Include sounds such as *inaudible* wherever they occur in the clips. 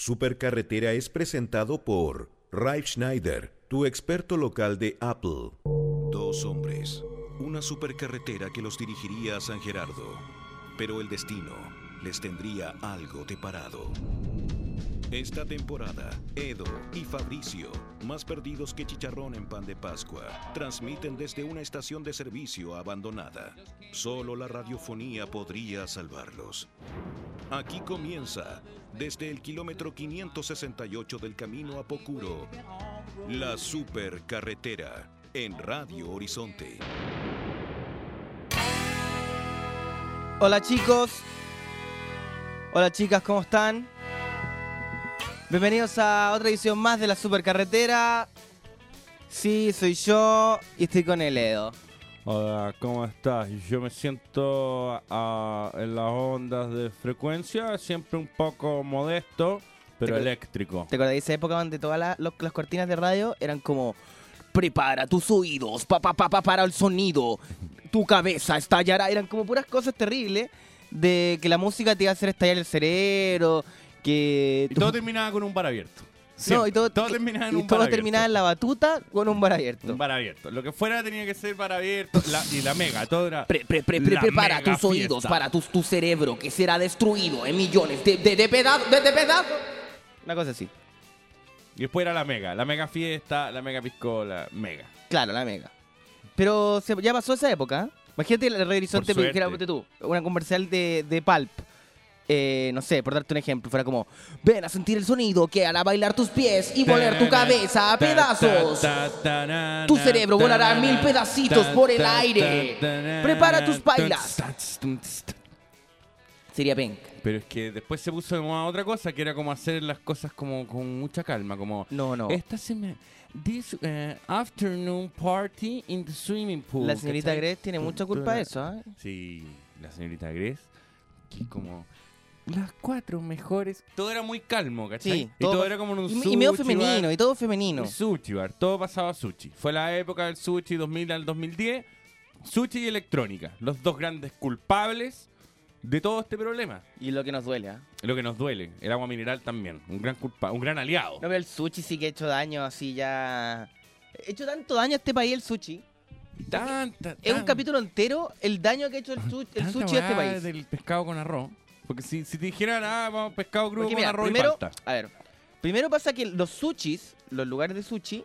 Supercarretera es presentado por Ralph Schneider, tu experto local de Apple. Dos hombres, una supercarretera que los dirigiría a San Gerardo, pero el destino les tendría algo deparado. Esta temporada, Edo y Fabricio, más perdidos que chicharrón en pan de Pascua, transmiten desde una estación de servicio abandonada. Solo la radiofonía podría salvarlos. Aquí comienza, desde el kilómetro 568 del camino a Pocuro, la supercarretera en Radio Horizonte. Hola chicos. Hola chicas, ¿cómo están? Bienvenidos a otra edición más de la Supercarretera. Sí, soy yo y estoy con el Edo. Hola, ¿cómo estás? Yo me siento ah, en las ondas de frecuencia, siempre un poco modesto, pero Te- eléctrico. ¿Te acuerdas de esa época donde todas la- las cortinas de radio eran como prepara tus oídos, pa, pa, pa, pa, para el sonido, tu cabeza estallará? Eran como puras cosas terribles de que la música te iba a hacer estallar el cerebro, que... Y todo terminaba con un bar abierto. No, Siempre. y todo, terminaba en y un todo bar terminaba en la batuta con un bar abierto. Un bar abierto. Lo que fuera tenía que ser bar abierto. la- y la mega, todo era. Pre- pre- pre- prepara tus oídos fiesta. para tu, tu cerebro que será destruido en millones de, de, de pedazos. De, de pedazos. Una cosa así. Y después era la mega. La mega fiesta, la mega piscola, mega. Claro, la mega. Pero se- ya pasó esa época. ¿eh? Imagínate el Radio Horizonte, que tú, una comercial de, de Pulp. Eh, no sé, por darte un ejemplo, fuera como, ven a sentir el sonido que hará bailar tus pies y volar tu cabeza a pedazos. Tu cerebro volará mil pedacitos por el aire. Prepara tus ta. Sería penca. Pero es que después se puso de moda otra cosa, que era como hacer las cosas como con mucha calma, como... No, no. Esta semana... This eh, afternoon party in the swimming pool. La señorita ¿cachai? Grace tiene mucha culpa de eso, ¿eh? Sí, la señorita Grace, que como... Las cuatro mejores... Todo era muy calmo, ¿cachai? Sí, y todo era como en un y, y medio sushi femenino, bar. y todo femenino. Sushi bar, todo pasaba a sushi. Fue la época del sushi 2000 al 2010. Sushi y electrónica, los dos grandes culpables de todo este problema. Y lo que nos duele, ¿ah? Lo que nos duele, el agua mineral también, un gran culpa, un gran aliado. No, pero el sushi sí que ha hecho daño así ya... Ha hecho tanto daño a este país el sushi. Tanta, Es un capítulo entero el daño que ha hecho el, su- el sushi a este país. del pescado con arroz. Porque si, si te dijeran, ah, vamos pescado crudo con arroz primero, y palta. a ver, primero pasa que los sushis, los lugares de sushi,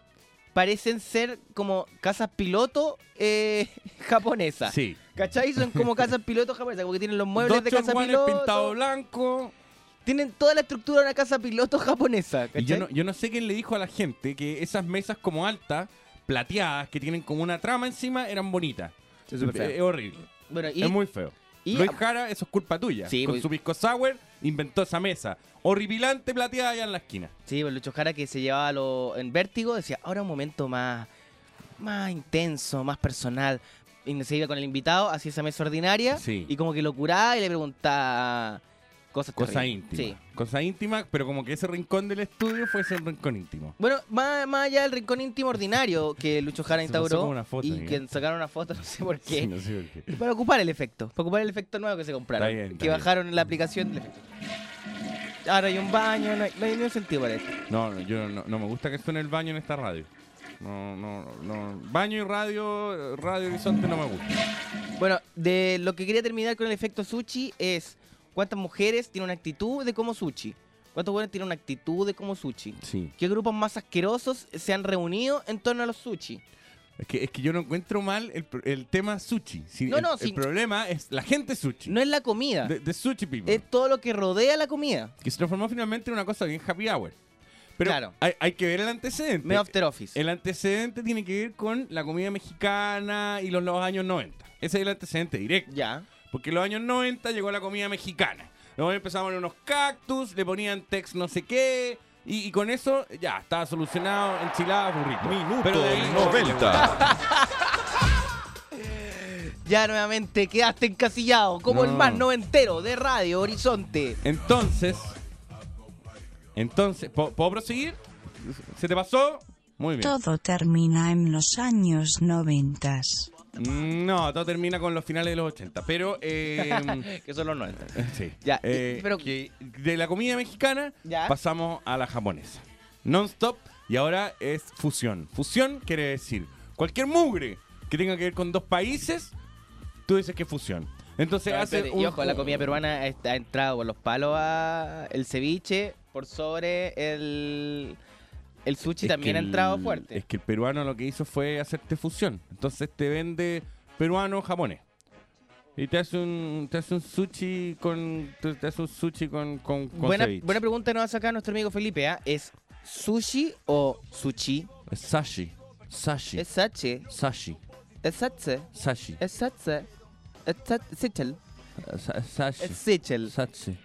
parecen ser como casas piloto eh, *laughs* japonesas. Sí. ¿Cachai? Son como *laughs* casas piloto japonesas, porque tienen los muebles Dos de casa piloto. pintado blanco. Tienen toda la estructura de una casa piloto japonesa, ¿cachai? Y yo no, yo no sé quién le dijo a la gente que esas mesas como altas, plateadas, que tienen como una trama encima, eran bonitas. Es feo. Es horrible. Bueno, y, es muy feo. Y- Luis Jara, eso es culpa tuya. Sí, Con pues- su pisco sour inventó esa mesa. Horripilante plateada allá en la esquina. Sí, pues Lucho Jara que se llevaba lo, en vértigo decía, ahora un momento más, más intenso, más personal. Y se iba con el invitado hacia esa mesa ordinaria Sí. y como que lo curaba y le preguntaba cosas Cosa íntima. Sí. Cosa íntima, pero como que ese rincón del estudio fue ese rincón íntimo. Bueno, más, más allá del rincón íntimo ordinario que Lucho Jara instauró una foto, y ¿eh? que sacaron una foto, *laughs* no sé por qué, Sí, no sé por qué. para ocupar el efecto, para ocupar el efecto nuevo que se compraron, Está bien, está que bien. bajaron la aplicación del efecto. Ahora hay un baño, no hay, no hay ningún sentido para esto. No, no, yo no, no me gusta que suene el baño en esta radio. No, no, no. Baño y radio, Radio Horizonte no me gusta. Bueno, de lo que quería terminar con el efecto sushi es cuántas mujeres tienen una actitud de como sushi. ¿Cuántos buenos tienen una actitud de como sushi? Sí. ¿Qué grupos más asquerosos se han reunido en torno a los sushi? Es que, es que yo no encuentro mal el, el tema sushi. Si No, el, no, el problema es la gente sushi. No es la comida, De, de sushi people. es todo lo que rodea la comida. que se transformó finalmente en una cosa bien happy hour. Pero Claro. hay, hay que ver el antecedente. Me after office. El antecedente tiene que ver con la comida mexicana y los, los años 90. Ese es el antecedente directo. Ya. Porque en los años 90 llegó la comida mexicana. Luego empezamos en unos cactus, le ponían tex no sé qué. Y, y con eso ya estaba solucionado enchiladas, burritos. Minuto Pero de ahí- 90. *laughs* Ya nuevamente quedaste encasillado como el No. más noventero de Radio Horizonte. Entonces, entonces, ¿puedo, puedo proseguir? ¿Se te pasó? Muy bien. Todo termina en los años noventas. No, todo termina con los finales de los 80. Pero, eh, *laughs* que son los 90. sí. Ya, Eh, pero- que de la comida mexicana Ya. pasamos a la japonesa. Non-stop y ahora es fusión. Fusión quiere decir cualquier mugre que tenga que ver con dos países, tú dices que es fusión. Entonces hace y ojo, la comida peruana ha ha entrado por los palos a el ceviche por sobre el el sushi Es también ha entrado el- fuerte. Es que el peruano lo que hizo fue hacerte fusión. Entonces te vende peruano japonés. Y te hace un, te hace un sushi con. Te hace un sushi con, con, con buena, buena pregunta nos hace acá nuestro amigo Felipe, ¿ah? ¿Es sushi o sushi? Es sashi. Sashi. ¿Es sachi? sashi. ¿Es satse? Sashi. ¿Es satse? ¿Es sashi. ¿Es?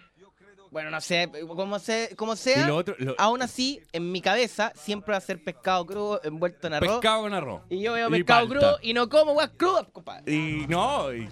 Bueno, no sé, como, se, como sea, Y lo otro. lo- aún así, en mi cabeza, siempre va a ser pescado crudo envuelto en arroz. pescado con arroz. Y yo veo pescado crudo y no como guas crudas, compadre. Y no. y-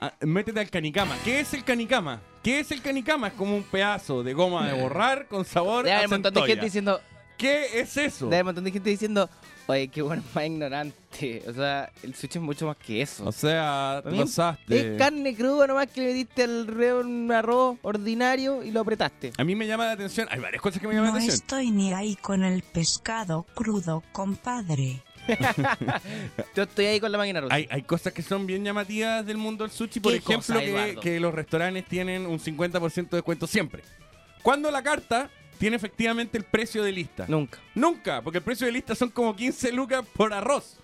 ah, métete al canicama. ¿Qué es el canicama? ¿Qué es el canicama? Es como un pedazo de goma de *laughs* borrar con sabor Debe haber un montón de gente diciendo, ¿Qué es eso? debe haber un montón de gente diciendo, oye, qué bueno *laughs* más ignorante. O sea, el sushi es mucho más que eso. O sea, pasaste. Es carne cruda nomás que le metiste alrededor un arroz ordinario y lo apretaste. A mí me llama la atención. Hay varias cosas que me llaman No la atención. estoy ni ahí con el pescado crudo, compadre. *laughs* Yo estoy ahí con la máquina rusa. Hay, hay cosas que son bien llamativas del mundo del sushi. Por ¿Qué ejemplo, cosa, que, que los restaurantes tienen un 50% de descuento siempre. Cuando la carta tiene efectivamente el precio de lista. Nunca. Nunca, porque el precio de lista son como 15 lucas por arroz.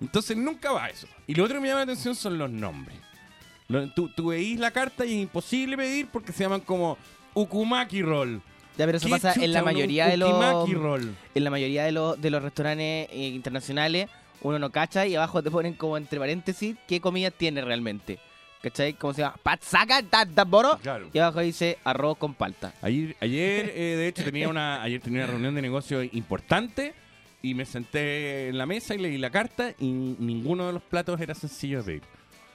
Entonces nunca va eso. Y lo otro que me llama la atención son los nombres. Tú, tú veís la carta y es imposible pedir porque se llaman como Ukumaki Roll. Ya, pero eso ¿Qué pasa en la mayoría de los Roll? en la mayoría de los de los restaurantes eh, internacionales uno no cacha y abajo te ponen como entre paréntesis qué comida tiene realmente. ¿Cachai? ¿Cómo se llama? Patsaka Tataboro. Claro. Y abajo dice arroz con palta. Ayer, ayer eh, de hecho, tenía una, ayer tenía una reunión de negocio importante y me senté en la mesa y leí la carta y ninguno de los platos era sencillo de pedir.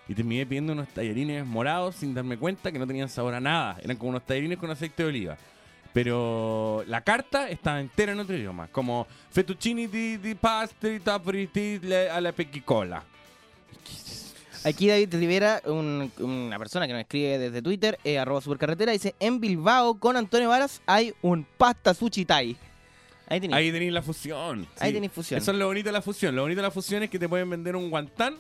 Y terminé pidiendo unos tallarines morados sin darme cuenta que no tenían sabor a nada. Eran como unos tallarines con aceite de oliva. Pero la carta estaba entera en otro idioma, como fettuccini di, di tapriti le- alla pequicola. Aquí David Rivera, un- una persona que nos escribe desde Twitter, eh, arroba supercarretera, dice, en Bilbao con Antonio Varas hay un pasta sushi thai. Ahí tenéis. Ahí tenéis la fusión. Ahí tenéis fusión. Eso es lo bonito de la fusión. Lo bonito de la fusión es que te pueden vender un guantán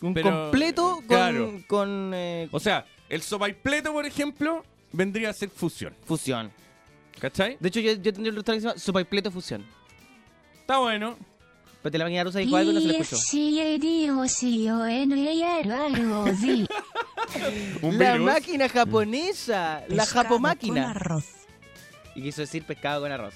un pero- completo con, claro. con eh, O sea, el sopaipleto, por ejemplo, vendría a ser fusión. fusión. ¿Cachai? De hecho, yo, yo tendría un restaurante que se llama Sopa y Pleto Fusión. Está bueno. Pero la máquina rusa dijo algo y no se le escuchó. E-S-C-A-D-O-C-O-N-E-R-O-Z. *laughs* Un la máquina japonesa, la Con japomáquina. arroz. Y quiso decir pescado con arroz.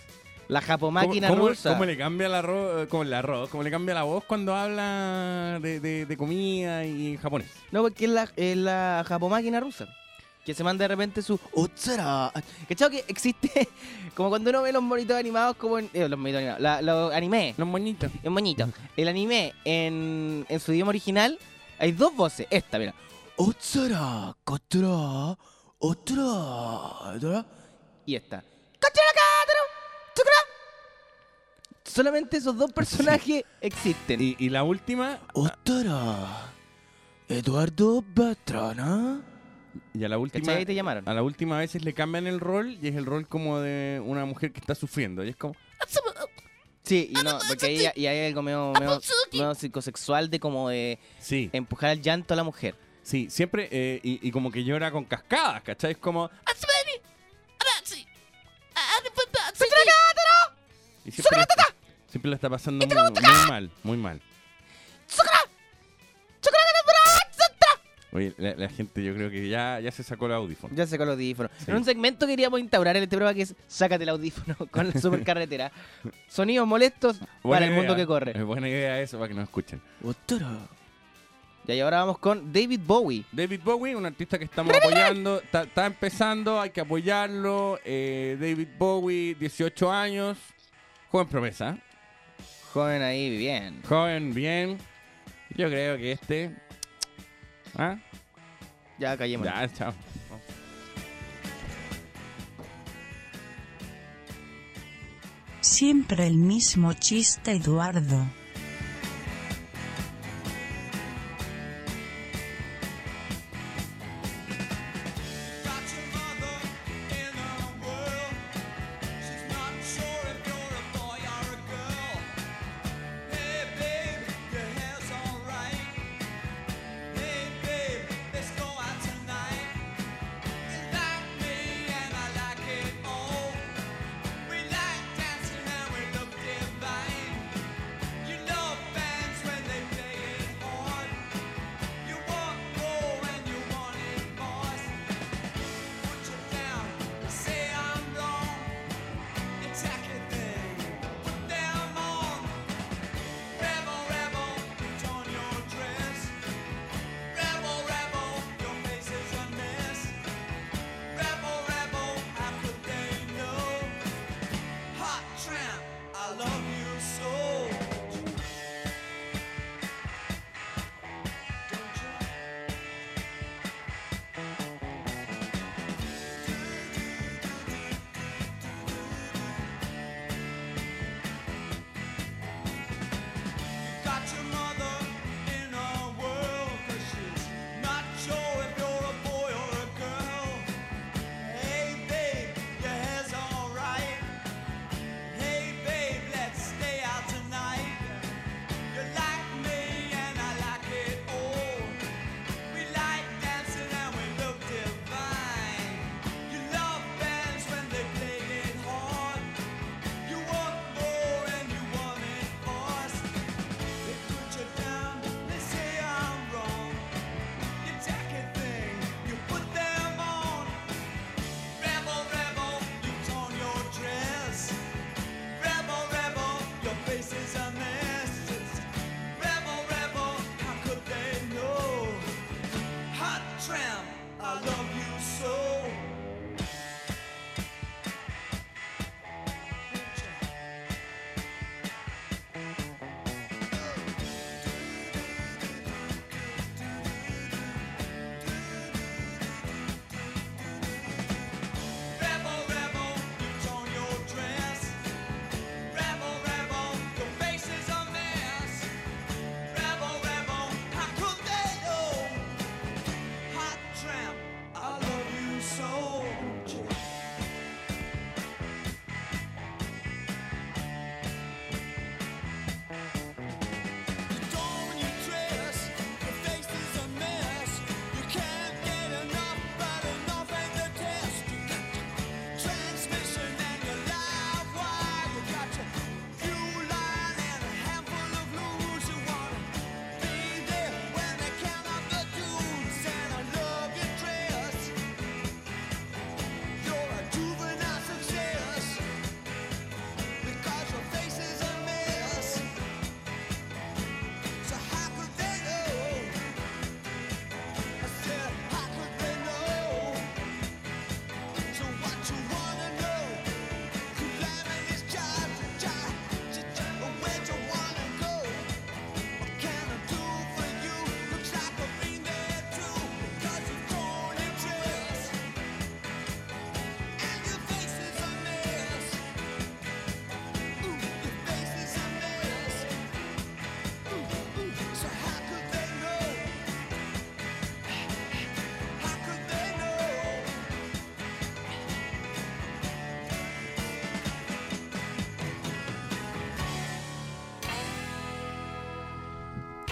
La ¿Cómo, japomáquina cómo- rusa. cómo le cambia el arroz, eh, como el arroz, cómo le cambia la voz cuando habla de, de- de comida y en japonés? No, porque es la, es la japomáquina rusa. Que se manda de repente su Otsara. ¿Cachado que existe? *laughs* Como cuando uno ve los monitos animados como en. eh, los monitos animados. la- los anime. Los moñitos. Es bonito. El anime en, en su idioma original hay dos voces. Esta, mira. Otsara, Kotra, Otra. Y esta. Solamente esos dos personajes existen. Y, y la última, Otra. Eduardo Batrana. Y a la última, te llamaron. a la última veces le cambian el rol y es el rol como de una mujer que está sufriendo. Y es como, Sí, y no, porque ahí, y hay algo medio, medio, medio psicosexual de como de sí, empujar al llanto a la mujer. sí, siempre, eh, y, y como que llora con cascadas, ¿cachai? Es como, y siempre, siempre lo está pasando muy, muy mal, muy mal. Oye, la, la gente yo creo que ya, ya se sacó el audífono. Ya sacó el audífono. Sí. En un segmento queríamos instaurar en este programa que es Sácate el audífono *laughs* con la supercarretera. Sonidos molestos para el mundo que corre. Es buena idea eso para que nos escuchen. Ya, y ahora vamos con David Bowie. David Bowie, un artista que estamos apoyando, está, está empezando, hay que apoyarlo. Eh, David Bowie, 18 años, joven promesa, Joven ahí, bien. joven, bien. Yo creo que este... ¿Ah? Ya callemos. Ya, chao. Siempre el mismo chiste, Eduardo.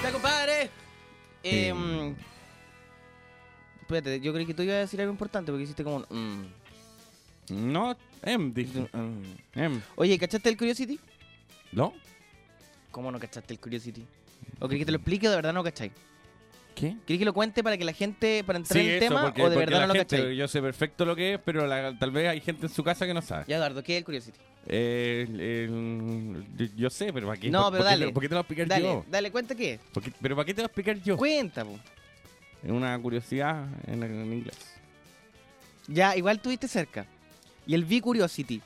Ya, compadre. Eh, Eh. mm, espérate, yo creí que tú ibas a decir algo importante porque hiciste como un. mm. No, em, dije. Em. Oye, ¿cachaste el Curiosity? ¿No? ¿Cómo no cachaste el Curiosity? ¿O creí que te lo explique o de verdad no cacháis? ¿Qué? ¿Querés que lo cuente para que la gente, para entrar en el tema porque- o de verdad no lo gente- cacháis? Yo sé perfecto lo que es, pero la- tal vez hay gente en su casa que no sabe. Ya, Eduardo, ¿qué es el Curiosity? Eh, el- yo, sé, pero ¿para qué? No, ¿Por- pero por dale. te- ¿Por qué te lo voy a explicar Dale, yo? dale, cuenta qué es. ¿Por qué- ¿Pero para qué te lo voy a explicar yo? Cuenta, po. Es una curiosidad en, en inglés. Ya, igual tuviste cerca. Y el V-Curiosity.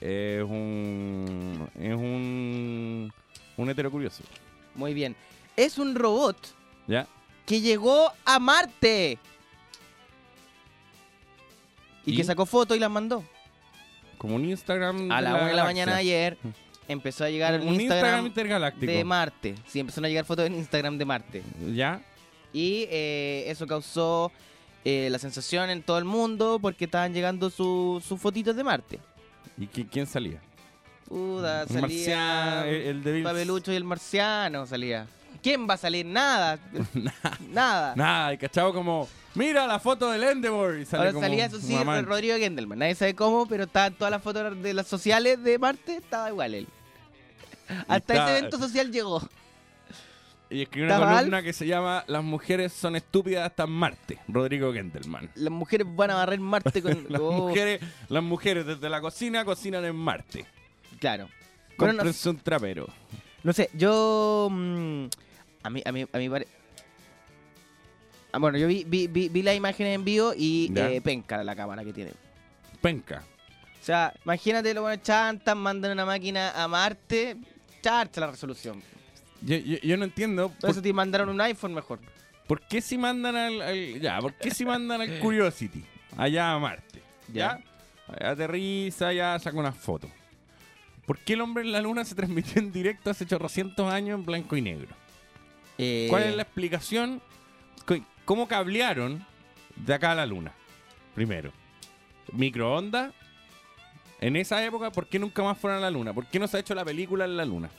Es un. Es un. Un hetero curioso. Muy bien. Es un robot ¿Ya? que llegó a Marte. Y, ¿Y? que sacó fotos y las mandó. Como un Instagram. A la de 1 de la mañana de ayer empezó a llegar Un un Instagram, Instagram intergaláctico. de Marte. Sí, empezaron a llegar fotos en Instagram de Marte. ¿Ya? Y eh, eso causó eh, la sensación en todo el mundo porque estaban llegando su- sus fotitos de Marte. ¿Y qui- quién salía? Puta, Un marciano, salía el, el de Papelucho y el marciano salía. ¿Quién va a salir? Nada. *laughs* Nada. Nada, y cachado como. Mira la foto del Endeavor. Y sale Ahora como salía eso sí. Rodrigo Gendelman. Nadie sabe cómo, pero estaban todas las fotos de las sociales de Marte, estaba igual él. Hasta está- ese evento social llegó. Y escribió una ¿Estaba columna que se llama Las mujeres son estúpidas hasta Marte. Rodrigo Gendelman. Las mujeres van a barrer Marte con. *laughs* Las, Oh, mujeres, las mujeres desde la cocina cocinan en Marte. Claro. Bueno, no, un trapero. no sé, yo. mm, a mí, a mí, a mí pare- Ah, bueno, yo vi, vi, vi, vi las imágenes en vivo y Ya. eh, penca la cámara que tiene. Penca. O sea, imagínate lo bueno chantan, mandan una máquina a Marte, charcha la resolución. Yo, yo- yo no entiendo Por por, eso te mandaron un iPhone mejor. por qué si mandan al, al- ya, por qué si mandan al Curiosity allá a Marte. Ya. ¿Ya? Aterriza, ya saca unas fotos. ¿Por qué el hombre en la luna se transmitió en directo hace 800 años en blanco y negro? Eh, ¿Cuál es la explicación? ¿Cómo cablearon de acá a la luna? Primero, microondas. En esa época, ¿por qué nunca más fueron a la luna? ¿Por qué no se ha hecho la película en la luna?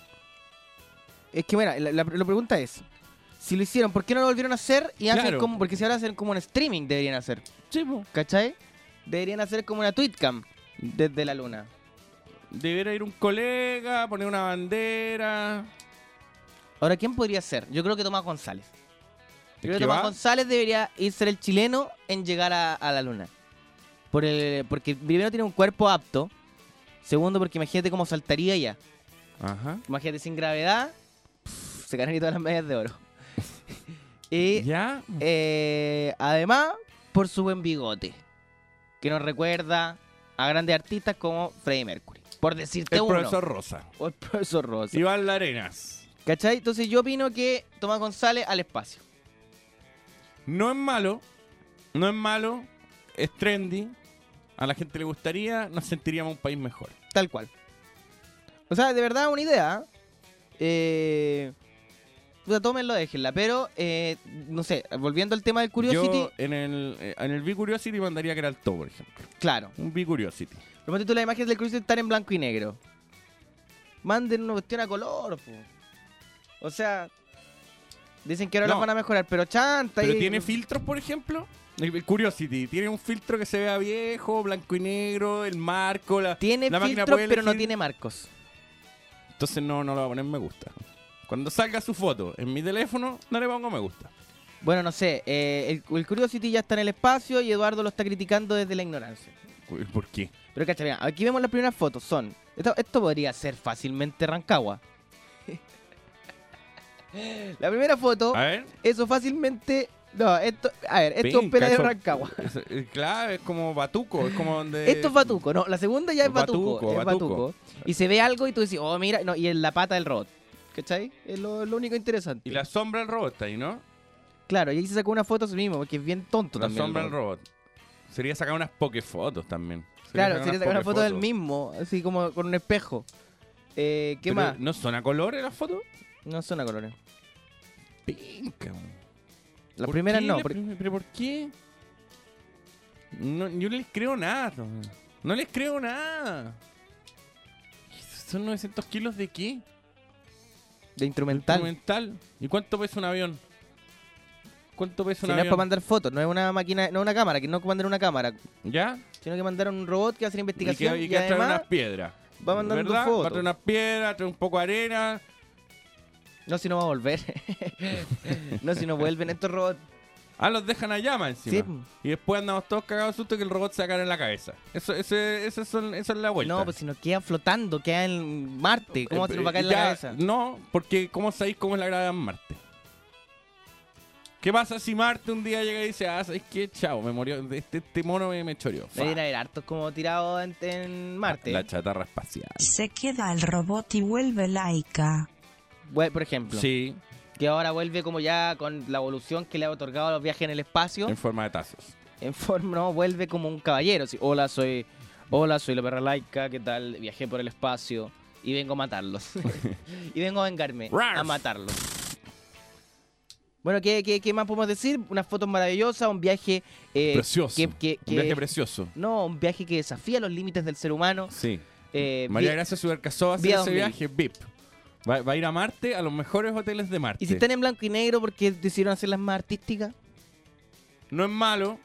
Es que, mira, la, la- la pregunta es: si lo hicieron, ¿por qué no lo volvieron a hacer? Y hacen Claro. como, porque si ahora hacen como un streaming, deberían hacer. Sí, po. ¿Cachai? Deberían hacer como una tweetcam desde la luna. Debería ir un colega, poner una bandera. Ahora, ¿quién podría ser? Yo creo que Tomás González. Yo creo que que Tomás va- González debería ir ser el chileno en llegar a, a la luna. Por el, porque primero tiene un cuerpo apto. Segundo, porque imagínate cómo saltaría ya. Ajá. Imagínate sin gravedad. pff, se ganaría todas las medallas de oro. *laughs* y ¿Ya? eh, además, por su buen bigote. Que nos recuerda a grandes artistas como Freddie Mercury. Por decirte El uno. profesor Rosa. O el profesor Rosa. Iván Larenas. ¿Cachai? Entonces yo opino que Tomás González al espacio. No es malo. No es malo. Es trendy. A la gente le gustaría. Nos sentiríamos un país mejor. Tal cual. O sea, de verdad una idea. Eh... Puta, tómenlo, déjenla. Pero, eh, no sé, volviendo al tema del Curiosity. Yo en el, eh, en el B-Curiosity mandaría que era el top, por ejemplo. Claro. Un B-Curiosity. Pero ponte tú las imágenes del Curiosity están en blanco y negro. Manden una cuestión a color, po. O sea, dicen que ahora No. las van a mejorar, pero chanta. Pero y- tiene filtros, por ejemplo. El el Curiosity tiene un filtro que se vea viejo, blanco y negro, el marco, la, Tiene la filtros, pero no tiene marcos. Entonces no, no le voy a poner me gusta. Cuando salga su foto en mi teléfono, no le pongo me gusta. Bueno, no sé, eh, el, el Curiosity ya está en el espacio y Eduardo lo está criticando desde la ignorancia. ¿Por qué? Pero cacha, mira, aquí vemos las primeras fotos, son... Esto, esto podría ser fácilmente Rancagua. La primera foto, A ver. eso fácilmente... No, esto... A ver, esto es pela de Rancagua. *laughs* claro, es como batuco, es como donde... Esto es Batuco, no, la segunda ya es Batuco. Batuco, es Batuco. Batuco. Y se ve algo y tú dices, oh, mira, no, y en la pata del robot. ¿Cachai? Es lo, lo único interesante. Y la sombra del robot está ahí, ¿no? Claro, y ahí se sacó una foto a sí mismo, porque es bien tonto La también. el sombra del robot. Sería sacar unas pokefotos también. Claro, sería sacar una foto del mismo, así como con un espejo. Eh, ¿Qué Pero, más? ¿No son a colores las fotos? No son a colores. Pinca. Las ¿Por primeras no. porque- ¿Pero por qué? No, yo no les creo nada. no. No les creo nada. ¿Son 900 kilos de qué? De instrumental. Instrumental. ¿Y cuánto pesa un avión? ¿Cuánto pesa Si un no es para mandar fotos, no es una máquina, no es una cámara, que no es mandar una cámara, ¿Ya? sino que mandar un robot que va a hacer Y investigación que, y, y que trae además unas piedras. va mandando ¿Verdad? Va a fotos. traer unas piedras, trae un poco de arena. No, si no va a volver. *laughs* no, si no vuelven estos robots. Ah, los dejan allá más encima. Sí. Y después andamos todos cagados de susto que el robot se va a caer en la cabeza. Eso, ese, ese son, esa es la vuelta. No, pues si no queda flotando, queda en Marte. ¿Cómo se nos va a caer en la cabeza? No, porque ¿cómo sabéis cómo es la gravedad en Marte? ¿Qué pasa si Marte un día llega y dice, ah, ¿sabéis qué? Chao, me murió, este, este mono me, me choreó. Haber hartos como tirados en, en Marte. La chatarra espacial. Se queda el robot y vuelve laica. Por ejemplo, Sí, que ahora vuelve como ya con la evolución que le ha otorgado a los viajes en el espacio. en forma de tazos. En forma, no, vuelve como un caballero. así, hola, soy. Hola, soy la perra laica, ¿qué tal? Viajé por el espacio y vengo a matarlos. *laughs* y vengo a vengarme, a matarlos. Bueno, ¿qué, qué, qué más podemos decir? Unas fotos maravillosas, un viaje... eh, precioso. que- que- Un viaje precioso. No, un viaje que desafía los límites del ser humano. Sí. Eh, María Gracia Subercasó va a hacer Vía ese 2000. viaje VIP. Va, va a ir a Marte, a los mejores hoteles de Marte. y si están en blanco y negro, porque decidieron hacerlas más artísticas? No es malo,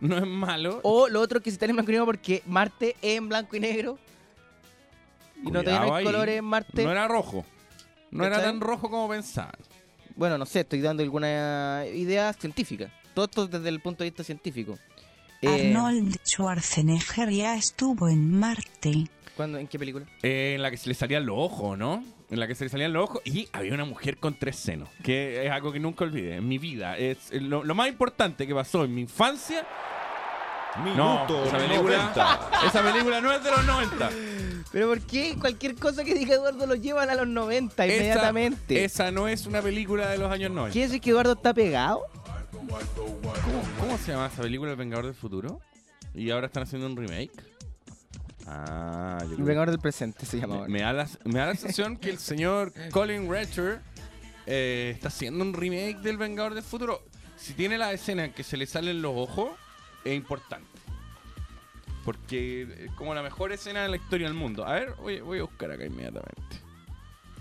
no es malo. O lo otro que si están en blanco y negro porque Marte es en blanco y negro. Y no Cuidado hay ahí. colores en Marte. No era rojo. No era tan rojo como pensaban. Bueno, no sé, estoy dando alguna idea científica. Todo esto desde el punto de vista científico. Eh, Arnold Schwarzenegger ya estuvo en Marte. ¿Cuándo- ¿En qué película? Eh, en la que se le salían los ojos, ¿no? En la que se le salían los ojos y había una mujer con tres senos, que es algo que nunca olvidé en mi vida. Es lo, lo más importante que pasó en mi infancia. No, Minuto esa película, 90. esa película no es de los 90. ¿Pero por qué cualquier cosa que diga Eduardo lo llevan a los 90 Esa- inmediatamente? Esa, no es una película de los años 90. ¿Quiere decir que Eduardo está pegado? ¿Cómo, cómo se llama esa película, El Vengador del Futuro? Y ahora están haciendo un remake. Ah, yo El creo- vengador del presente se llama Me, da la, me da la sensación que el señor Colin Retcher eh, está haciendo un remake del Vengador del Futuro. Si tiene la escena en que se le salen los ojos, es importante. Porque es como la mejor escena de la historia del mundo. A ver, voy, voy a buscar acá inmediatamente.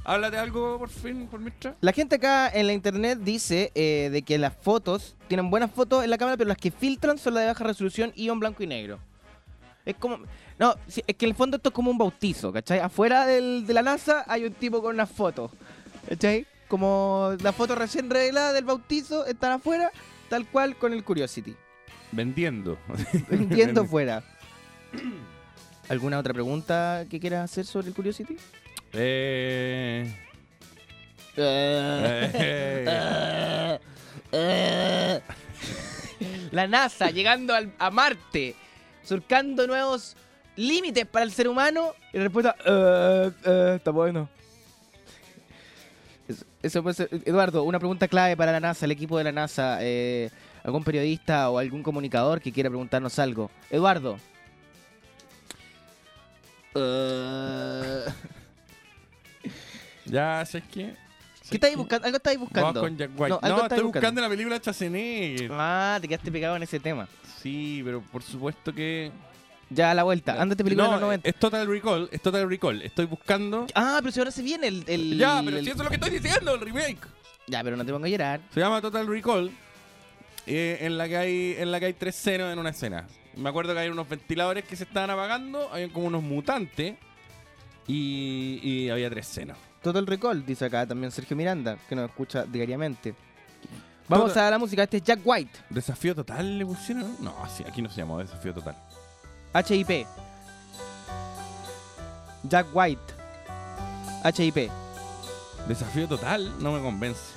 Háblate algo por fin, por mientras. La gente acá en la internet dice eh, de que las fotos tienen buenas fotos en la cámara, pero las que filtran son las de baja resolución y en blanco y negro. Es como. No, sí, es que en el fondo esto es como un bautizo, ¿cachai? Afuera del- de la NASA hay un tipo con unas fotos, ¿cachai? Como la foto recién revelada del bautizo están afuera, tal cual con el Curiosity. Vendiendo. *laughs* Entiendo *laughs* fuera. ¿Alguna otra pregunta que quieras hacer sobre el Curiosity? Eh, Eh, *laughs* eh. La NASA llegando al- a Marte, surcando nuevos límites para el ser humano. Y la respuesta, eh, eh, está bueno. Eso, eso puede ser- Eduardo, una pregunta clave para la NASA, el equipo de la NASA, eh, algún periodista o algún comunicador que quiera preguntarnos algo. Eduardo. *laughs* Ya, ¿sabes qué? ¿Qué estáis buscando? ¿Algo estáis buscando? Vamos con Jack White. No, estoy buscando. buscando la película Schwarzenegger. Ah, te quedaste pegado en ese tema. Sí, pero por supuesto que... Ya a la vuelta. Ándate película no, de los 90. es Total Recall, es Total Recall. Estoy buscando... Ah, pero si ahora se viene el. el- ya, pero el- si eso es lo que estoy diciendo, el remake. Ya, pero no te pongo a llorar. Se llama Total Recall, eh, en, la que hay, en la que hay tres senos en una escena. Me acuerdo que hay unos ventiladores que se estaban apagando, había como unos mutantes y, y había tres senos. Total Recall, dice acá también Sergio Miranda, que nos escucha diariamente. Vamos Total- a la música. Este es Jack White, ¿Desafío total le pusieron? No, sí, aquí no se llamó Desafío Total. HIP. Jack White, HIP. Desafío total no me convence.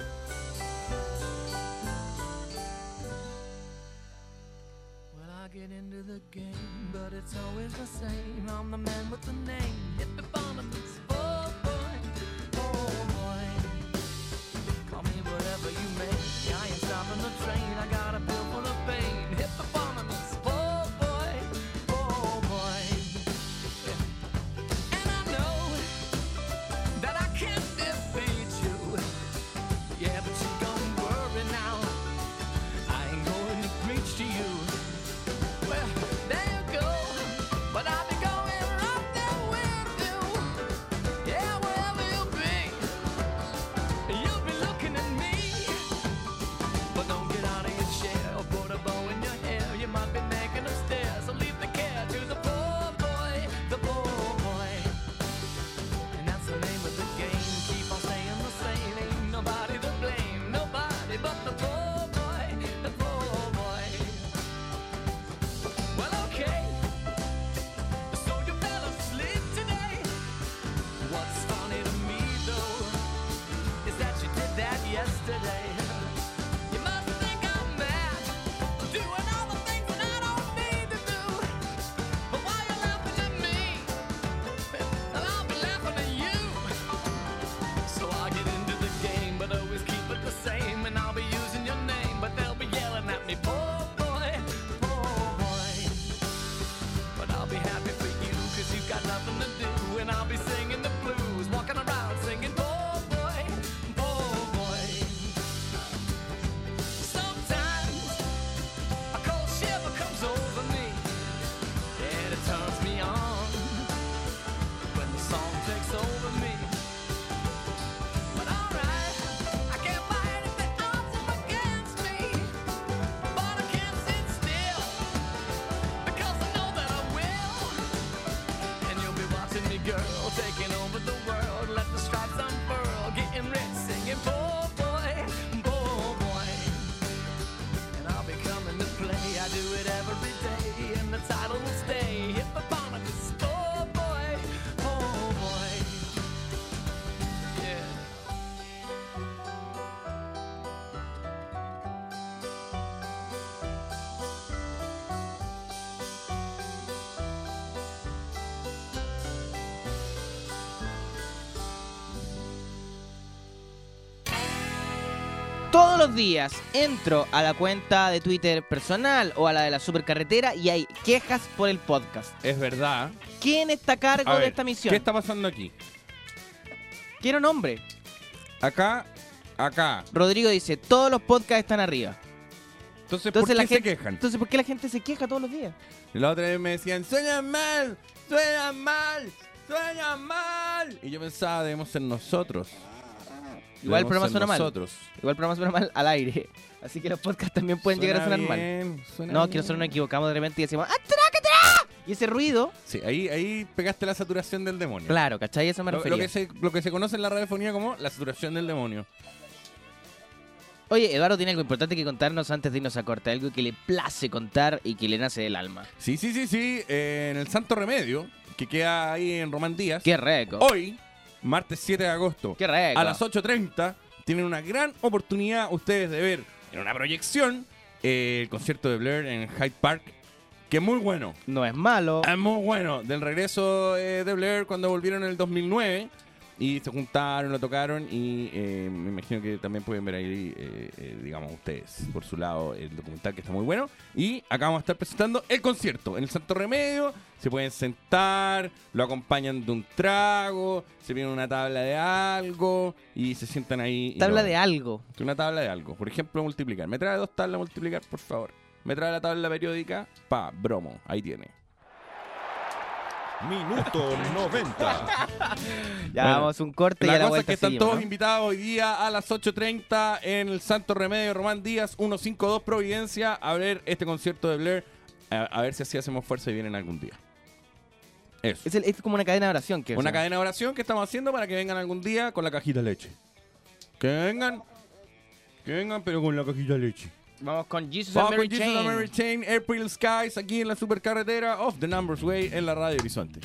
Los días entro a la cuenta de Twitter personal o a la de la supercarretera y hay quejas por el podcast. Es verdad. ¿Quién está a cargo A de esta misión? ¿Qué está pasando aquí? Quiero nombre. Acá, acá. Rodrigo dice, todos los podcasts están arriba. Entonces, Entonces ¿por la qué gente, se quejan? Entonces, ¿por qué la gente se queja todos los días? La otra vez me decían, suenan mal, suenan mal, suenan mal. Y yo pensaba, debemos ser nosotros. Igual el programa suena mal. nosotros. Igual el programa suena mal al aire. *laughs* Así que los podcasts también pueden llegar a sonar mal. suena No, que nosotros nos equivocamos de repente y decimos ¡Atrácatela! Y ese ruido, Sí, ahí, ahí pegaste la saturación del demonio. claro, ¿cachai? Eso me Lo, lo refería. que se, lo que se conoce en la radiofonía como la saturación del demonio. Oye, Eduardo tiene algo importante que contarnos antes de irnos a corte. Algo que le place contar y que le nace del alma. Sí, sí, sí, sí. eh, en el Santo Remedio, que queda ahí en Román Díaz. ¡Qué rico! Hoy, martes 7 de agosto, ¡Qué rico! a las 8.30, tienen una gran oportunidad ustedes de ver en una proyección eh, el concierto de Blair en Hyde Park, que es muy bueno. No es malo. Es muy bueno. Del regreso eh, de Blair cuando volvieron en el 2009 y se juntaron, lo tocaron y eh, me imagino que también pueden ver ahí, eh, eh, digamos, ustedes por su lado el documental que está muy bueno. Y acá vamos a estar presentando el concierto en el Santo Remedio. Se pueden sentar, lo acompañan de un trago, se piden una tabla de algo y se sientan ahí. Tabla de algo. una tabla de algo. Por ejemplo, multiplicar. Me trae dos tablas multiplicar, por favor. Me trae la tabla periódica. Pa, bromo. Ahí tiene. Minuto 90. *laughs* Ya Bueno, vamos un corte y La a la cosa es que están todos ¿no? invitados hoy día a las 8.30 en el Santo Remedio Román Díaz 152 Providencia a ver este concierto de Blair. A, a ver si así hacemos fuerza y vienen algún día. Eso. Es, el- es como una cadena de oración. que Una cadena de oración que estamos haciendo para que vengan algún día con la cajita de leche. Que vengan. Que vengan, pero con la cajita de leche. Vamos con Jesus Vamos and con Mary Jesus and Chain. Mary Chain, April Skies, aquí en la supercarretera of the Numbers Way en la radio Horizonte.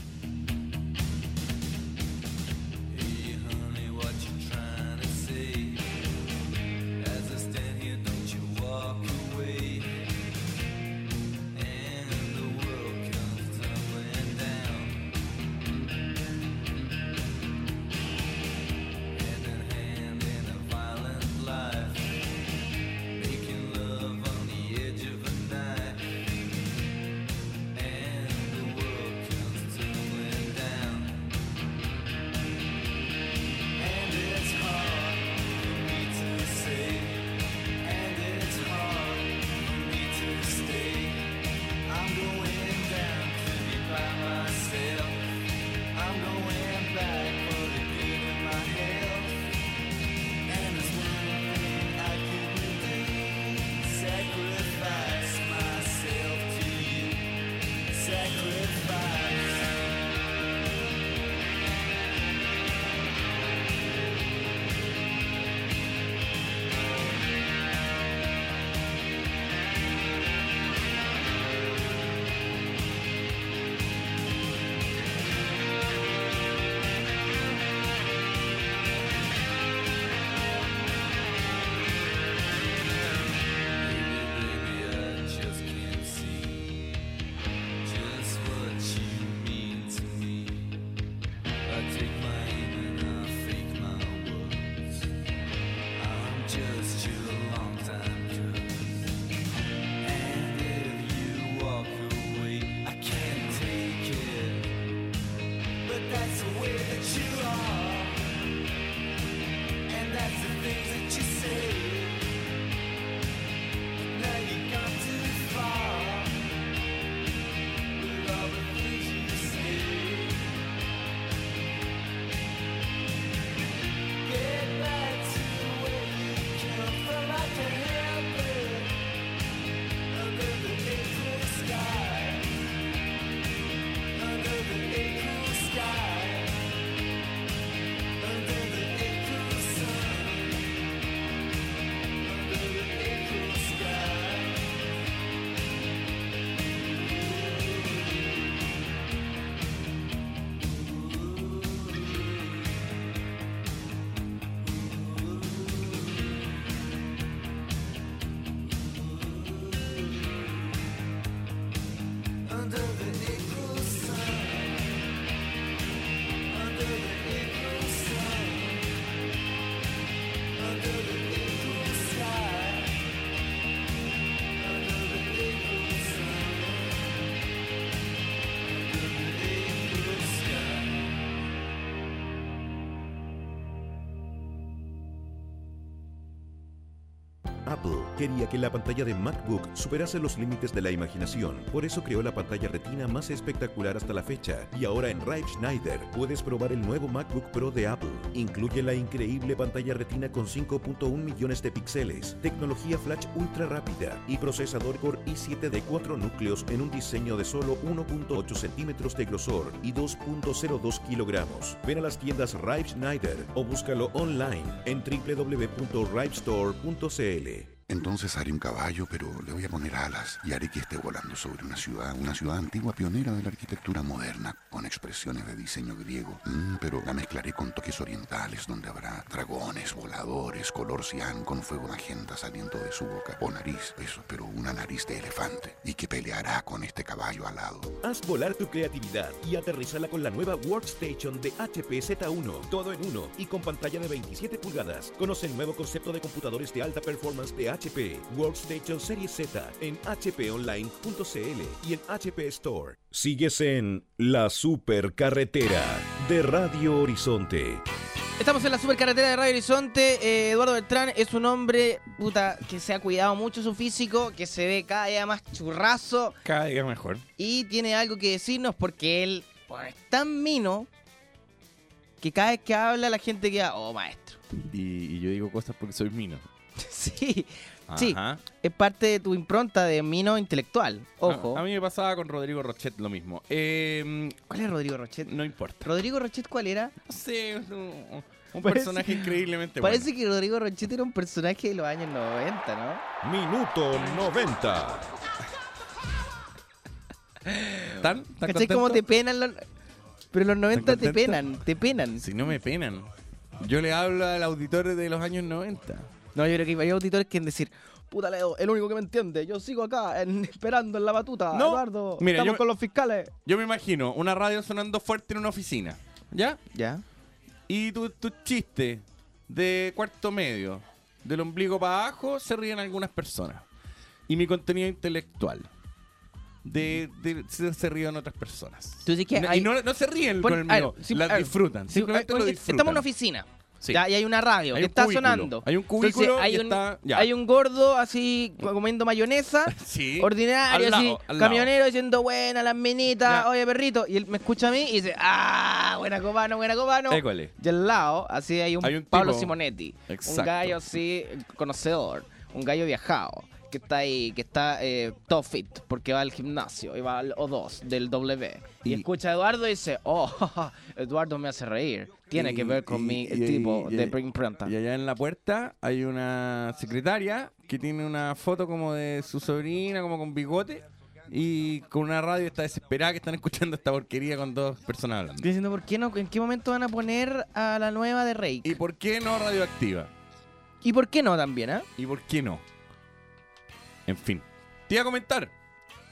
Quería que la pantalla de MacBook superase los límites de la imaginación. Por eso creó la pantalla retina más espectacular hasta la fecha. Y ahora en Rive Schneider puedes probar el nuevo MacBook Pro de Apple. Incluye la increíble pantalla retina con 5.1 millones de píxeles, tecnología flash ultra rápida y procesador Core i7 de 4 núcleos en un diseño de solo 1.8 centímetros de grosor y 2.02 kilogramos. Ven a las tiendas Rive Schneider o búscalo online en www.rivestore.cl. Entonces haré un caballo, pero le voy a poner alas y haré que esté volando sobre una ciudad, una ciudad antigua pionera de la arquitectura moderna, con expresiones de diseño griego. Mm, pero la mezclaré con toques orientales, donde habrá dragones, voladores, color cian con fuego magenta saliendo de su boca. O nariz, eso, pero una nariz de elefante. Y que peleará con este caballo alado. Haz volar tu creatividad y aterrizala con la nueva Workstation de HP Z1. Todo en uno y con pantalla de 27 pulgadas. Conoce el nuevo concepto de computadores de alta performance de HP. Workstation Series Z en hponline.cl y en HP Store. Sigues en La Supercarretera de Radio Horizonte. Estamos en la supercarretera de Radio Horizonte. Eh, Eduardo Beltrán es un hombre puta, que se ha cuidado mucho su físico, que se ve cada día más churrazo Cada día mejor. y tiene algo que decirnos porque él pues, es tan mino que cada vez que habla la gente queda, oh maestro. Y, y yo digo cosas porque soy mino. *laughs* sí, sí, es parte de tu impronta de mino intelectual. Ojo. A, a mí me pasaba con Rodrigo Rochet lo mismo. Eh, ¿Cuál es Rodrigo Rochet? no importa. Rodrigo Rochet, ¿cuál era? No sé, es un, Parece- personaje increíblemente Parece que Rodrigo Rochet era un personaje de los años 90, ¿no? Minuto 90. bueno. ¿Tan? ¿Tan ¿Cachai cómo te penan los... Pero los 90 te penan, te penan. Si no me penan. Yo le hablo al auditor de los años 90. No, yo creo que hay auditores que en decir, puta Leo, el único que me entiende, yo sigo acá en- *laughs* esperando en la batuta, No, Eduardo, mira, estamos yo- con los fiscales. Yo me imagino una radio sonando fuerte en una oficina. ¿Ya? Ya. Y tu, tu chiste de cuarto medio, del ombligo para abajo, se ríen algunas personas. Y mi contenido intelectual. De, de- se, se ríen otras personas. Tú que No- hay- Y no, no se ríen Pon- con el ver, mío, las ver, disfrutan. Simplemente lo disfrutan. Estamos en una oficina. Sí. Ya, y hay una radio Hay que un está cubículo. sonando. Hay un cubículo Entonces, hay, y un, está- ya. hay un gordo así comiendo mayonesa, *laughs* Sí. ordinario, así, camionero diciendo buena las minitas, Ya. oye perrito. Y él me escucha a mí y dice, ah, buena copano, buena copano. École. Y al lado, así hay un, Hay un Pablo tipo- Simonetti. Exacto. Un gallo así, conocedor. Un gallo viajado. Que está ahí, que está eh, top fit, porque va al gimnasio y va al O2 del W. Y, Y- escucha a Eduardo y dice, oh, *laughs* Eduardo me hace reír. Tiene que ver con y- mi y- tipo y- de impronta. Y allá en la puerta hay una secretaria que tiene una foto como de su sobrina, como con bigote. Y con una radio está desesperada que están escuchando esta porquería con dos personas hablando. Estoy diciendo, ¿por qué no? ¿En qué momento van a poner a la nueva de Rey? ¿Y por qué no radioactiva? ¿Y por qué no también, ah? ¿Y por qué no? En fin. Te iba a comentar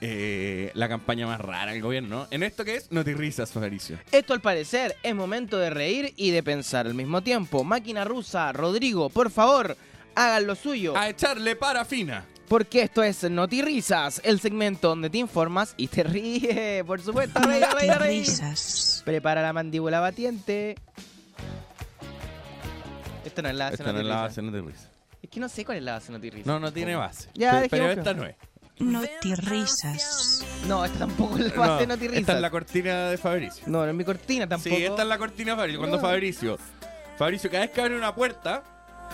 eh, la campaña más rara del gobierno. En esto que es Notirrisas, Fabrizio. Esto al parecer es momento de reír y de pensar al mismo tiempo. Máquina rusa, Rodrigo, por favor, hagan lo suyo. A echarle parafina. Porque esto es Notirrisas, el segmento donde te informas y te ríes. Por supuesto, reír, reír, reír. Risas. Prepara la mandíbula batiente. Esto no es la base Esta no es la base Notirrisas. Es que no sé cuál es la base Notirrisas. No, no tiene base. Ya, pero esta no es. Notirrisas. No, esta tampoco es la base No, de Notirrisas. esta es la cortina de Fabricio. No, no es mi cortina tampoco. Sí, esta es la cortina de Fabricio. Cuando No. Fabricio, Fabricio cada vez que abre una puerta,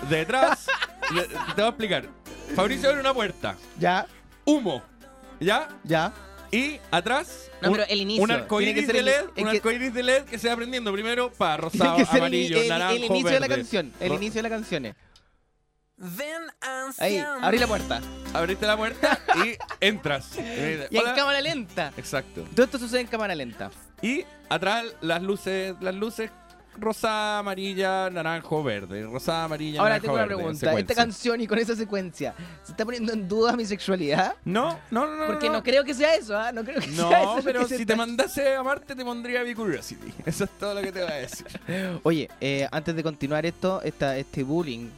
detrás, *laughs* le- te voy a explicar. Fabricio abre una puerta, Ya, humo, ¿ya? ya. Y atrás, No, un, pero el inicio. un Tiene arcoíris que ser de el- LED, un que- arcoíris de LED que se va prendiendo primero para *laughs* Tiene rosado, que ser el, amarillo, el- el naranjo, inicio de la canción. El inicio de la canción. es. Then Ahí, abrí la puerta. Abriste la puerta y *laughs* entras. Y en Hola. cámara lenta. Exacto. Todo esto sucede en cámara lenta. Y atrás las luces, las luces rosada, amarilla, naranjo, verde. Rosada, amarilla, Ahora naranjo, tengo una verde, pregunta. secuencia. Esta canción y con esa secuencia, ¿se está poniendo en duda mi sexualidad? No, no, no, no. Porque no, no. creo que sea eso, ¿ah? No creo que sea eso. No, lo pero que se si te está- mandase a Marte te pondría Bicuriosity. *laughs* Eso es todo lo que te voy a decir. Oye, eh, antes de continuar esto, esta, este bullying.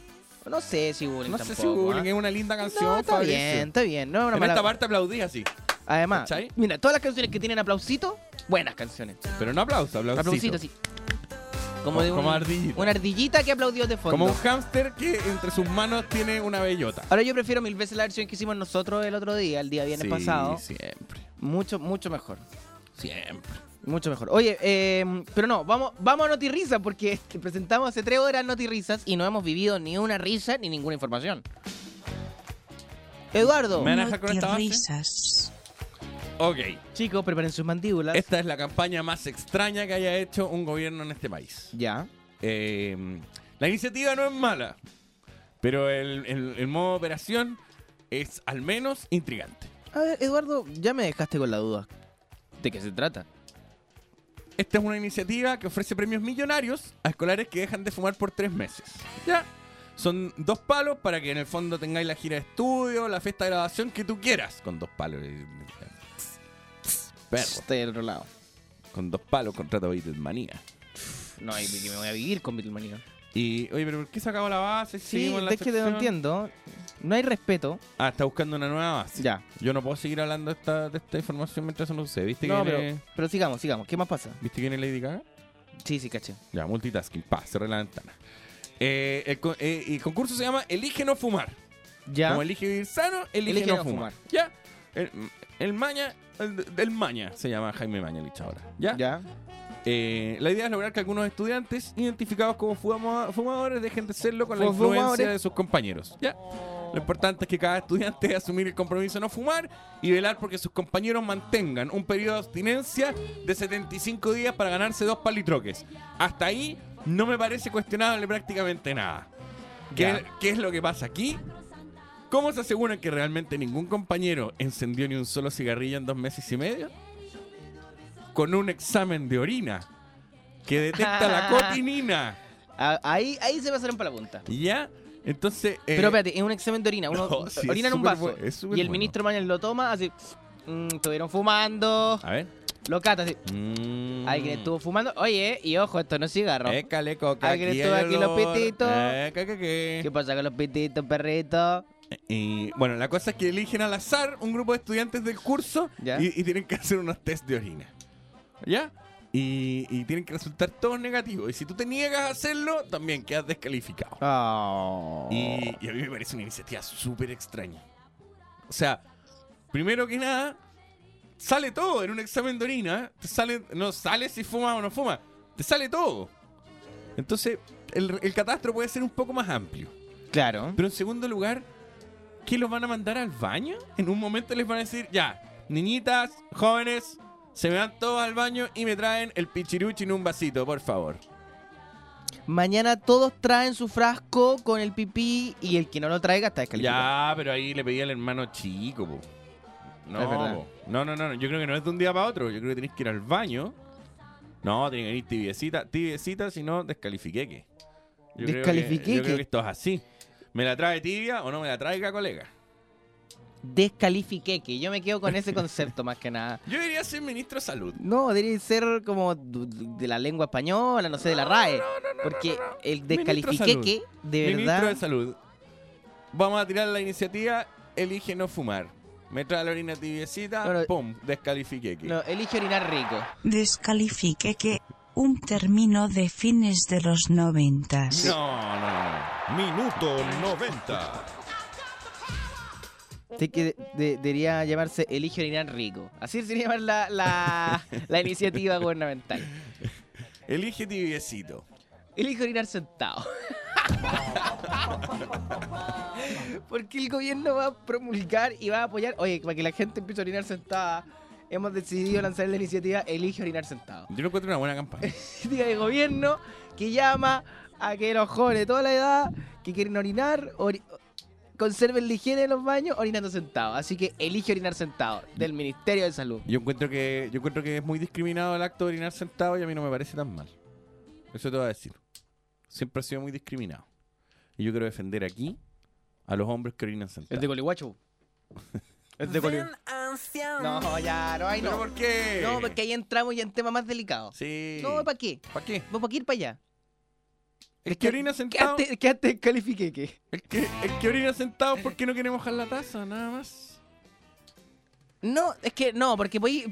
No sé si bullying No sé si Bullying ¿ah? es una linda canción, No, está Fabricio. bien, está bien. No es una En mala... esta parte aplaudí así. Además, ¿cachai? mira, todas las canciones que tienen aplausito, buenas canciones. Pero no aplauso, aplausito. Aplausito, sí. Como de un- Como ardillita. una ardillita que aplaudió de fondo. Como un hámster que entre sus manos tiene una bellota. Ahora yo prefiero mil veces la versión que hicimos nosotros el otro día, el día viernes Sí, pasado. Siempre. Mucho, mucho mejor. Siempre. Mucho mejor. Oye, eh, pero no, vamos, vamos a Notirrisa porque te presentamos hace tres horas Notirrisas y no hemos vivido ni una risa ni ninguna información. Eduardo, ¿Me van a dejar con esta base? Risas. Ok. chicos, preparen sus mandíbulas. Esta es la campaña más extraña que haya hecho un gobierno en este país. Ya. Eh, la iniciativa no es mala, pero el, el- el modo de operación es al menos intrigante. A ver, Eduardo, ya me dejaste con la duda. ¿De qué se trata? Esta es una iniciativa que ofrece premios millonarios a escolares que dejan de fumar por tres meses. Ya. Son dos palos para que en el fondo tengáis la gira de estudio, la fiesta de graduación que tú quieras. Con dos palos. Perro. Estoy del otro lado. Con dos palos contrato a manía. No, y que me voy a vivir con Beatlemania. Y, oye, pero ¿por qué se acabó la base? Sí, la es que no sección. entiendo. No hay respeto. Ah, está buscando una nueva base. Ya. Yo no puedo seguir hablando de esta, de esta información mientras eso no sucede. ¿Viste, No, que pero, viene, pero sigamos, sigamos. ¿Qué más pasa? ¿Viste quién es Lady Gaga? Sí, sí, caché. Ya, multitasking. Pa, cerré la ventana. Eh, el, co- eh, el concurso se llama Elige no fumar. Ya. Como elige vivir sano, elige, Elige no, no fumar. fumar. Ya. El, el Maña, el, el Maña se llama Jaime Maña, el ahora. Ya. Ya. Eh, la idea es lograr que algunos estudiantes identificados como fuma- fumadores dejen de serlo con la influencia fumadores. de sus compañeros. ¿ya? Lo importante es que cada estudiante *laughs* debe asumir el compromiso de no fumar y velar porque sus compañeros mantengan un periodo de abstinencia de 75 días para ganarse dos palitroques. Hasta ahí no me parece cuestionable prácticamente nada. ¿Qué, qué es lo que pasa aquí? ¿Cómo se aseguran que realmente ningún compañero encendió ni un solo cigarrillo en dos meses y medio? Con un examen de orina que detecta la *laughs* cotinina. Ah, Ahí, ahí se pasaron para la punta. ¿Ya? Entonces. eh, Pero espérate, es un examen de orina. Uno No, *laughs* sí, orina es en un súper vaso. bu- es súper y el bueno. ministro Mañan lo toma, así. mm, estuvieron fumando. A ver. Lo cata, así. Mm. Alguien estuvo fumando. Oye, y ojo, esto no es cigarro. Écale coca. Alguien estuvo hay aquí los olor. pititos. Eh, que, que, que. ¿Qué pasa con los pititos, perritos? Y bueno, la cosa es que eligen al azar un grupo de estudiantes del curso Ya. y, y tienen que hacer unos test de orina. ¿Ya? Y, y tienen que resultar todos negativos. Y si tú te niegas a hacerlo, también quedas descalificado. Oh. Y, y a mí me parece una iniciativa súper extraña. O sea, primero que nada, sale todo en un examen de orina. Te sale, no sale si fuma o no fuma. Te sale todo. Entonces, el, el catastro puede ser un poco más amplio. Claro. Pero en segundo lugar, ¿qué los van a mandar al baño? En un momento les van a decir, ya, niñitas, jóvenes, se me van todos al baño y me traen el pichiruchi en un vasito, por favor. Mañana todos traen su frasco con el pipí y el que no lo traiga está descalificado. Ya, pero ahí le pedí al hermano chico, po. No, Es verdad. po. no, no, no, no, yo creo que no es de un día para otro. Yo creo que tenés que ir al baño. No, tiene que venir tibiecita, tibiecita, si no, descalifiqueque. Yo creo que- Descalifiqueque. Yo creo que esto es así. ¿Me la trae tibia o no me la traiga, colega? Descalifiqué, que yo me quedo con ese *laughs* concepto más que nada. Yo debería ser ministro de salud. No, debería ser como de la lengua española, no sé, de la RAE. porque el Ministro de descalifiqueque, de Ministro verdad. de Salud. Vamos a tirar la iniciativa Elige no fumar. Me trae la orina tibiecita, Bueno, pum, descalifique. No, elige orinar rico. Descalifique que un término de fines de los noventas. No, no, no. Minuto 90. Así que de- de- debería llamarse Elige orinar rico. Así sería llamar la, la, *laughs* la iniciativa gubernamental. Elige tibiecito. Elige orinar sentado. *laughs* Porque el gobierno va a promulgar y va a apoyar. Oye, para que la gente empiece a orinar sentada, hemos decidido lanzar la iniciativa Elige orinar sentado. Yo lo encuentro una buena campaña. *laughs* Iniciativa de gobierno que llama a que los jóvenes de toda la edad que quieren orinar ori- conserven la higiene en los baños orinando sentados. Así que elige orinar sentado del Ministerio de Salud. Yo encuentro que yo encuentro que es muy discriminado el acto de orinar sentado y a mí no me parece tan mal. Eso te voy a decir. Siempre ha sido muy discriminado. Y yo quiero defender aquí a los hombres que orinan sentados. Es de Colihuacho. *laughs* Es de Colihuacho. No, ya, no hay ¿Pero no. por qué? No, porque ahí entramos ya en temas más delicados. Sí. No, ¿para qué? ¿Para qué? ¿Vos para qué ir para allá? El que orina sentado. Quédate, quédate descalifique que. El que, el que orina sentado porque no quiere mojar la taza, nada más. No, es que no, porque podéis,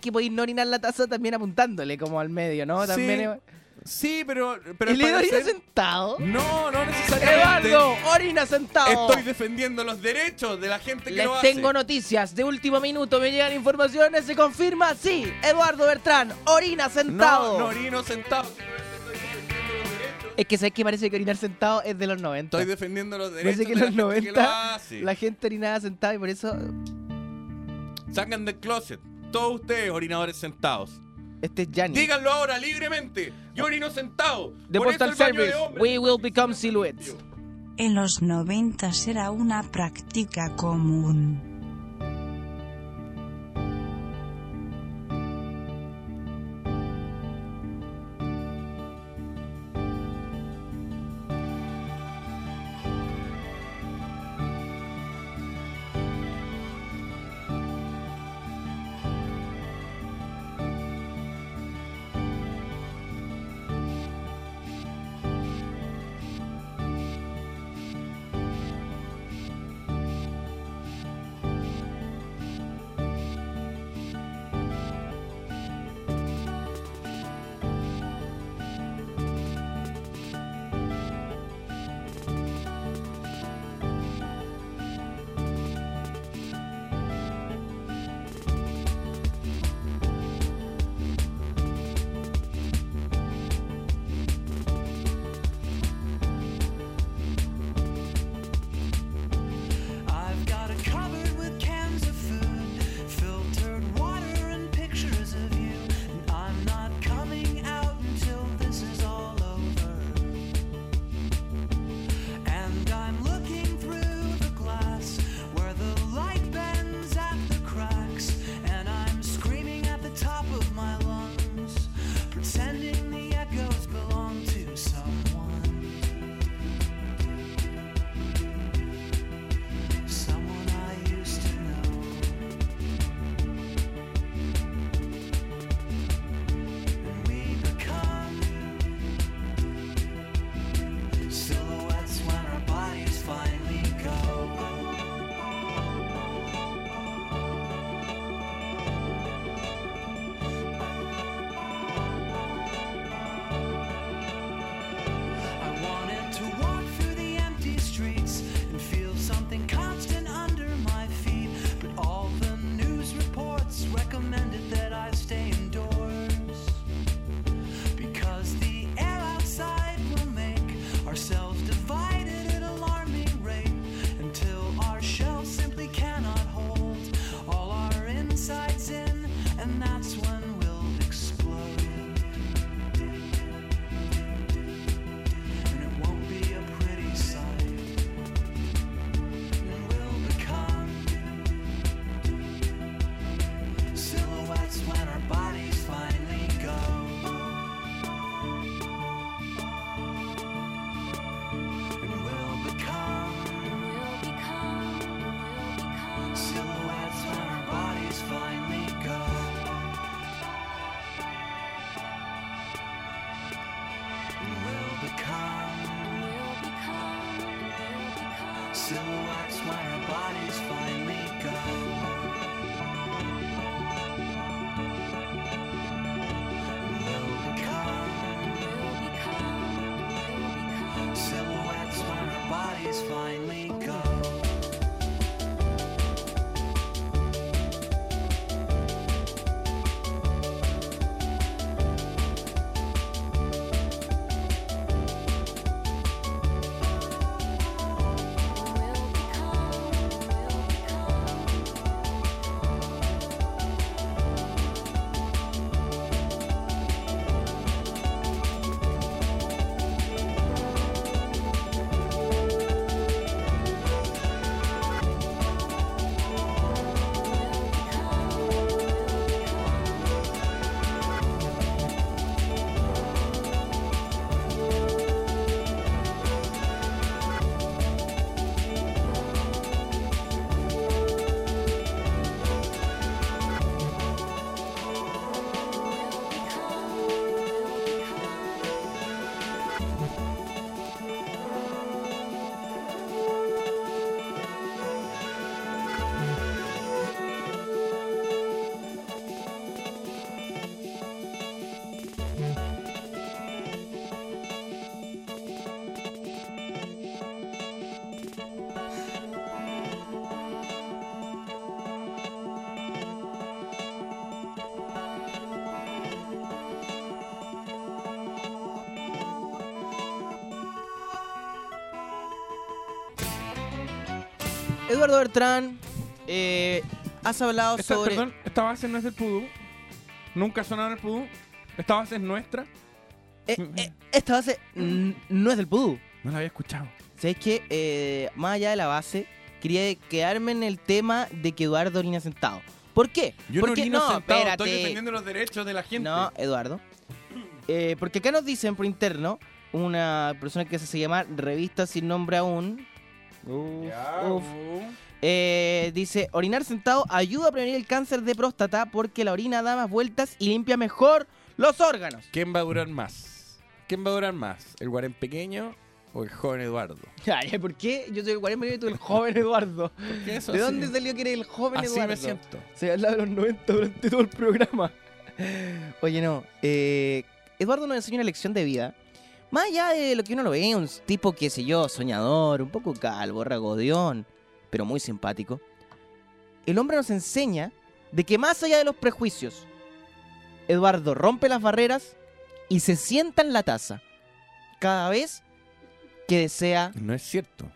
que podéis no orinar la taza también apuntándole como al medio, ¿no? También es- Sí, pero. pero ¿Y le orina sentado? No, no necesariamente. ¡Eduardo! ¡Orina sentado! Estoy defendiendo los derechos de la gente que Les lo hace. tengo noticias de último minuto, me llegan informaciones, se confirma, sí, Eduardo Bertrán, orina sentado. No, no orino sentado. Es que sabes que parece que orinar sentado es de los 90. Estoy defendiendo los derechos Parece que de en la los gente que lo 90 hace. la gente orinaba sentada y por eso Sacan del closet. Todos ustedes, orinadores sentados. este es Gianni. Díganlo ahora libremente. Yo orino sentado. The Por eso Postal el baño de Service, hombres. we will become silhouettes. En los 90 era una práctica común. Eduardo Bertrán, eh, has hablado Esta, sobre... Perdón, esta base no es del pudú. Nunca ha sonado en el pudú. Esta base es nuestra. Eh, eh, esta base no es del pudú. No la había escuchado. ¿Sabes qué? Eh, más allá de la base, quería quedarme en el tema de que Eduardo orina sentado. ¿Por qué? Yo no Porque orino sentado, espérate. estoy defendiendo los derechos de la gente. No, Eduardo. Porque acá nos dicen por interno, una persona que se llama Revista Sin Nombre Aún. Uf, Ya, uf. uh. Eh, dice, orinar sentado ayuda a prevenir el cáncer de próstata porque la orina da más vueltas y limpia mejor los órganos. ¿Quién va a durar más? ¿Quién va a durar más? ¿El guarén pequeño o el joven Eduardo? *laughs* Ay, ¿Por qué? Yo soy el 40 y tú el joven Eduardo. *laughs* Eso ¿De así- dónde salió que eres el joven Así Eduardo? me siento. Se habla de los 90 durante todo el programa. Oye, no. eh, Eduardo nos enseña una lección de vida. Más allá de lo que uno lo ve, un tipo, qué sé yo, soñador, un poco calvo, ragodeón, pero muy simpático. El hombre nos enseña de que más allá de los prejuicios, Eduardo rompe las barreras y se sienta en la taza cada vez que desea No es cierto.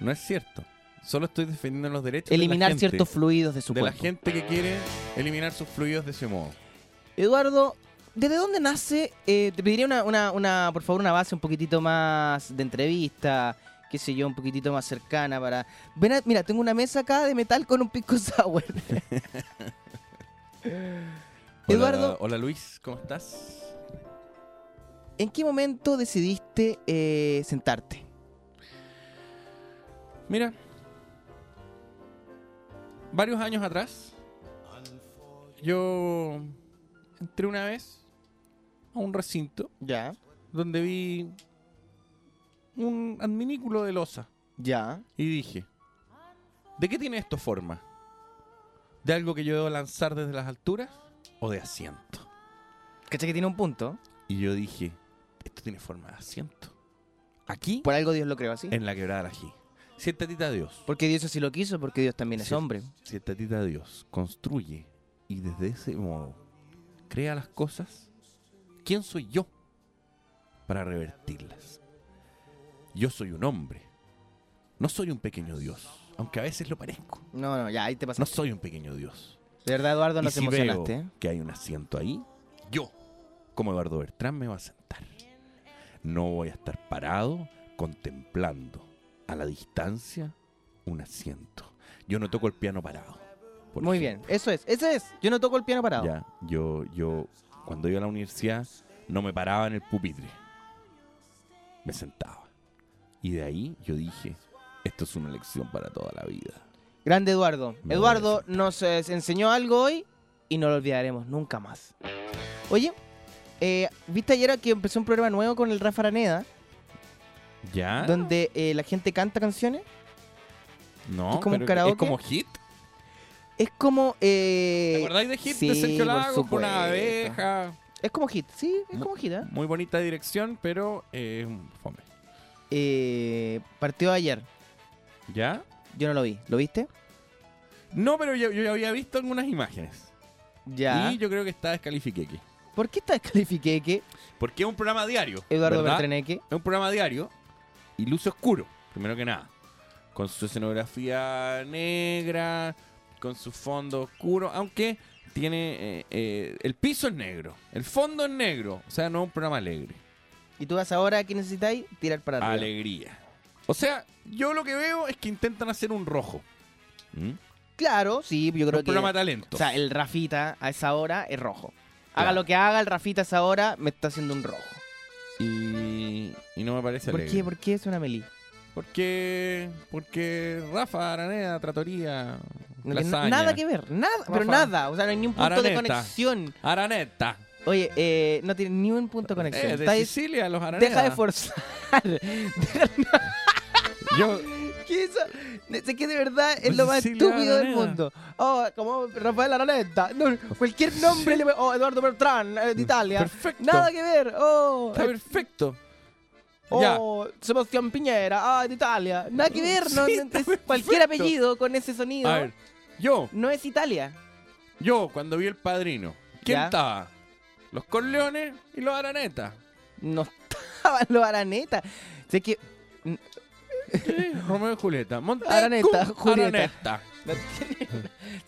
No es cierto. Solo estoy defendiendo los derechos eliminar de la gente, ciertos fluidos de su de la gente que quiere eliminar sus fluidos de ese modo. Eduardo, ¿desde dónde nace? Eh, te pediría una, una, una, por favor, una base un poquitito más de entrevista, qué sé yo, un poquitito más cercana para... Ven a- mira, tengo una mesa acá de metal con un pico *laughs* sour. Eduardo, Hola, hola Luis, ¿cómo estás? ¿en qué momento decidiste eh, sentarte? Mira, varios años atrás, yo entré una vez a un recinto Ya, donde vi un adminículo de losa ya. y dije, ¿de qué tiene esto forma? ¿De algo que yo debo lanzar desde las alturas o de asiento? ¿Cachai que tiene un punto? Y yo dije, esto tiene forma de asiento. Aquí, Por algo Dios lo creó así. en la quebrada de la G. Si el tatita Dios, Porque Dios así lo quiso, porque Dios también es hombre. si el tatita Dios construye y desde ese modo crea las cosas, ¿quién soy yo para revertirlas? Yo soy un hombre, no soy un pequeño Dios, aunque a veces lo parezco. No, no, ya, ahí te pasa. No soy un pequeño Dios. De verdad, Eduardo, y nos si emocionaste. veo ¿eh? que hay un asiento ahí, yo, como Eduardo Bertrán, me voy a sentar. No voy a estar parado contemplando a la distancia un asiento. Yo no toco el piano parado. Muy ejemplo. bien, eso es, eso es. Yo no toco el piano parado. Ya, yo, yo, cuando iba a la universidad, no me paraba en el pupitre. Me sentaba. Y de ahí yo dije, esto es una lección para toda la vida. Grande Eduardo. Me Eduardo nos eh, enseñó algo hoy y no lo olvidaremos nunca más. Oye, eh, ¿viste ayer que empezó un programa nuevo con el Rafa Araneda? ¿Ya? Donde eh, la gente canta canciones. No, ¿Es como un karaoke? ¿Es como hit? Es como... Eh, ¿Te acordáis de hit sí, de Sergio Lago? Con una abeja. Es como hit, sí, es como hit. ¿eh? Muy bonita dirección, pero eh, fome. Eh, partió ayer. ¿Ya? Yo no lo vi. ¿Lo viste? No, pero yo, yo había visto algunas imágenes. Ya. Y yo creo que está descalifiqueque. ¿Por qué está descalifiqueque Porque es un programa diario. Eduardo. Bertreneque? Es un programa diario y luce oscuro, primero que nada. Con su escenografía negra, con su fondo oscuro, aunque tiene. eh, eh, el piso es negro, el fondo es negro, o sea, no es un programa alegre. Y tú vas ahora, ¿qué necesitáis? Tirar para arriba. Alegría. O sea, yo lo que veo es que intentan hacer un rojo. ¿Mm? Claro, sí, yo creo un que... programa de talento. O sea, el Rafita a esa hora es rojo. Haga Claro. lo que haga, el Rafita a esa hora me está haciendo un rojo. Y, y no me parece ¿Por alegre. qué? ¿Por qué es una meli? Porque, porque Rafa, Araneda, Tratoría, No Lasaña, nada que ver, nada, pero Rafa. nada. O sea, no hay ni un punto de Araneta. conexión. Araneta. Oye, eh, no tiene ni un punto de conexión. Eh, de Sicilia, los Araneda. deja de forzar. *laughs* Deja- Yo, ¿Qué es eso? Sé que de verdad es lo más estúpido del Araneda. mundo. Oh, como Rafael Araneta. No, cualquier nombre le Oh, Eduardo Bertrán, eh, de Italia. Perfecto. Nada que ver. Oh, está eh, perfecto. Oh Sebastián Piñera, ah, de Italia. Nada que *laughs* ver, no, Sí, no, está es cualquier apellido con ese sonido. A ver, yo, No es Italia. yo cuando vi el padrino, ¿quién Ya. estaba? Los Corleones y los Araneta. No *laughs* estaban los Araneta. Sé que. Romeo y Julieta. Montecu, Araneta, Julieta. Araneta. No tiene-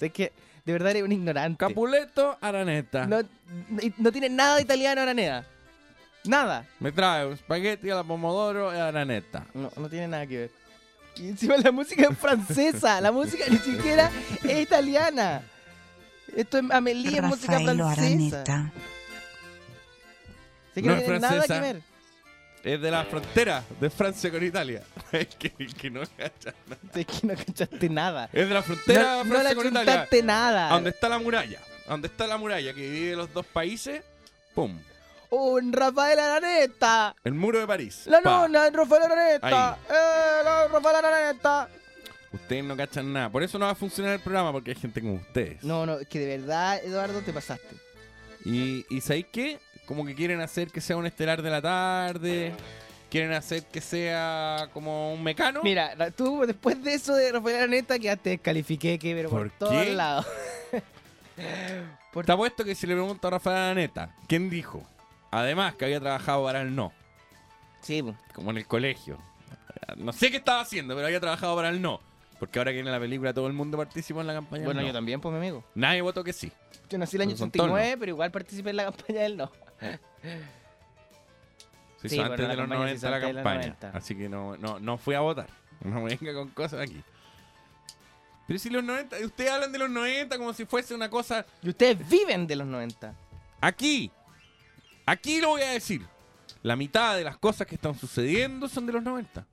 o es que de verdad eres un ignorante. Capuleto, Araneta. No, no- no tiene nada de italiano Araneda. Nada. Me trae un espagueti a la pomodoro y Araneta. No, no tiene nada que ver. Y encima la música es francesa. la música ni siquiera es italiana. Esto es Amelie, es música francesa. Araneta. Así que No no, es tiene nada que francesa. ver. Es de la frontera de Francia con Italia. *laughs* Es que, que no cacha nada. *laughs* Es que no cachaste nada. Es de la frontera No, de no Francia le con Italia. nada. ¿A ¿Dónde está la muralla? ¿A ¿Dónde está la muralla que divide los dos países? ¡Pum! Un Rafael Araneta. El muro de París. La Pa. nona, el Rafael Araneta. Eh, la Rafael Araneta. Ustedes no cachan nada. Por eso no va a funcionar el programa, porque hay gente como ustedes. No, no, es que de verdad, Eduardo, te pasaste. Y, y ¿sabéis qué? Como que quieren hacer que sea un estelar de la tarde. Quieren hacer que sea como un mecano. Mira, ra- tú después de eso de Rafael Araneta quedaste descalifiqué, que pero por, ¿Por todos qué? lados. *laughs* Está puesto que si le pregunto a Rafael Araneta, ¿quién dijo? Además, que había trabajado para el no, Sí, como en el colegio. No sé qué estaba haciendo, pero había trabajado para el no. Porque ahora que viene la película todo el mundo participó en la campaña. Bueno, del yo no. también, pues, mi amigo. Nadie votó que sí. Yo nací el año Pero son todos 89, pero igual participé en la campaña del no. *laughs* Se Sí, hizo antes de los campaña se 90 hizo la campaña. 90. Así que no, no, no fui a votar. *laughs* No venga con cosas aquí. Pero si los 90, ustedes hablan de los 90 como si fuese una cosa. Y ustedes viven de los 90. Aquí, aquí lo voy a decir. La mitad de las cosas que están sucediendo son de los 90.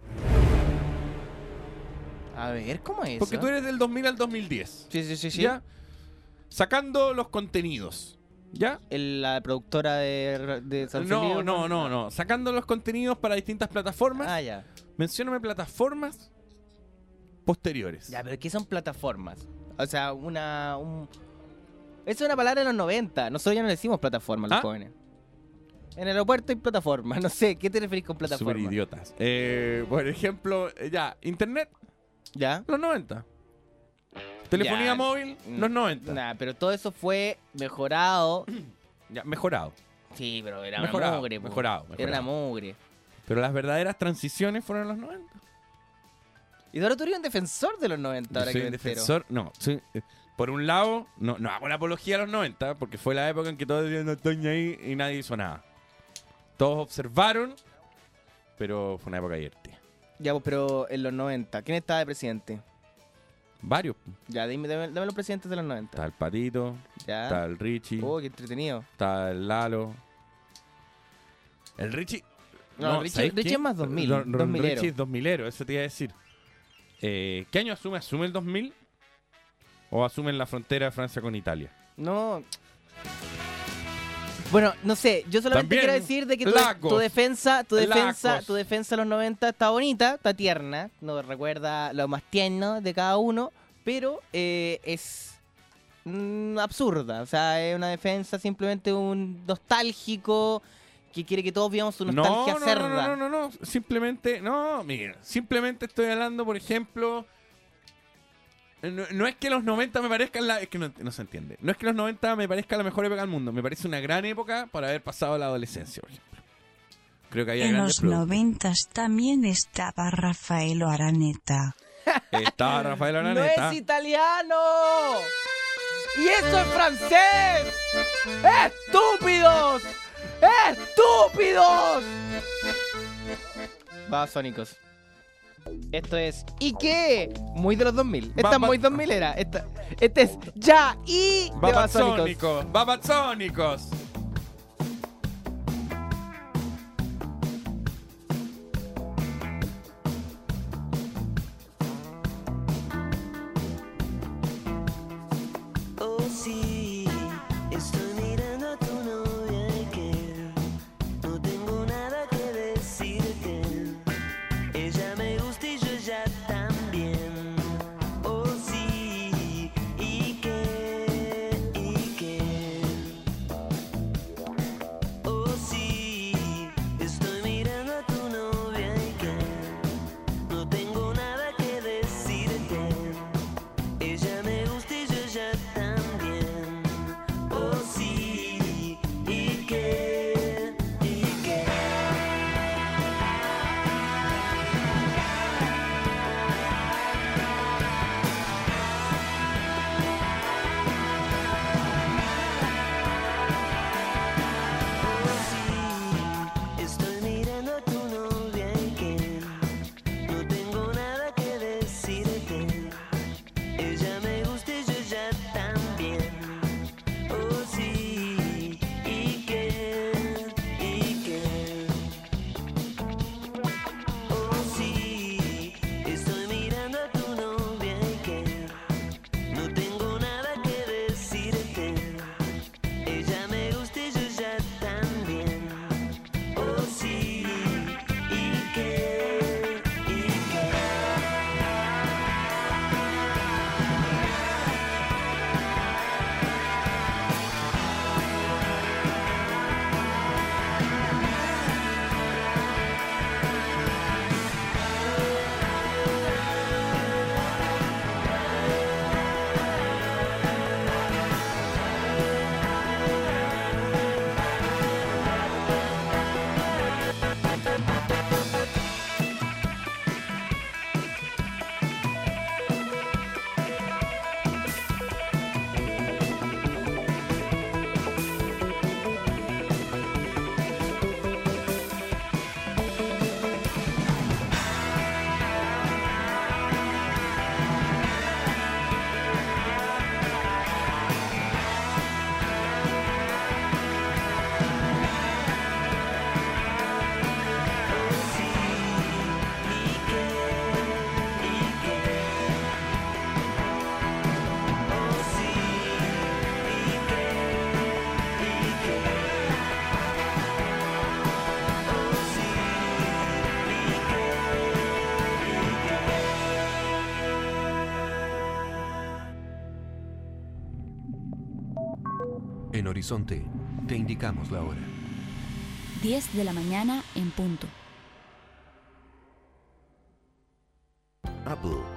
A ver, ¿cómo es Porque tú eres del 2000 al 2010. Sí, sí, sí, sí. ¿Ya? Sacando los contenidos. ¿Ya? La productora de, de San No, no, no, no. Sacando los contenidos para distintas plataformas. Ah, ya. Mencióname plataformas posteriores. Ya, pero ¿qué son plataformas? O sea, una... Un... Es una palabra de los 90. Nosotros ya no le decimos plataforma a los ¿Ah? jóvenes. En el aeropuerto hay plataforma. *laughs* No sé, ¿qué te referís con plataforma? idiotas. Eh, por ejemplo, eh, ya, Internet, ¿Ya? los 90. Telefonía Ya. móvil, los 90. Nah, pero todo eso fue mejorado. *clears throat* Ya, mejorado. Sí, pero era Mejorado, una mugre. po. mejorado, Era una mejorado. mugre. Pero las verdaderas transiciones fueron en los 90. Y ahora tú eres un defensor de los 90, Yo ahora soy que un defensor. No, soy- eh, por un lado, no, no hago la apología a los 90, porque fue la época en que todos decían no estoy ahí y nadie hizo nada. Todos observaron, pero fue una época divertida. Ya, pues, pero en los 90, ¿quién estaba de presidente? Varios. Ya, dime, dame, dame los presidentes de los 90. Está el Patito, Ya. está el Richie, Oh, qué entretenido. está el Lalo. El Richie. No, Richie- ¿sabes Richie qué? es más 2000, Don- don 2000ero. Richie es 2000ero, eso te iba a decir. Eh, ¿Qué año asume? ¿Asume el 2000? ¿O asume en la frontera de Francia con Italia? No. Bueno, no sé, yo solamente También, quiero decir de que tu, defensa, tu defensa, tu defensa de los 90 está bonita, está tierna, nos recuerda lo más tierno de cada uno, pero eh, es mm, absurda, o sea, es una defensa simplemente un nostálgico que quiere que todos vivamos su nostalgia no, no, cerda. no, no, no, no, simplemente, no, mira, simplemente estoy hablando, por ejemplo, no, no es que los 90 me parezcan la, es que no, no se entiende, no es que los 90 me parezca la mejor época del mundo, me parece una gran época para haber pasado la adolescencia, por ejemplo. Creo que había En los productos. noventas también estaba Rafaelo Araneta. *laughs* Estaba Rafael ¡No Araneta. es italiano! ¡Y eso es francés! ¡Estúpidos! ¡Estúpidos! Va, Sónicos. Esto es ¿Y qué? Muy de los 2000. Esta es muy 2000 era. Esta, este es Ya y de Babasónicos. Horizonte, te indicamos la hora. 10 de la mañana en punto.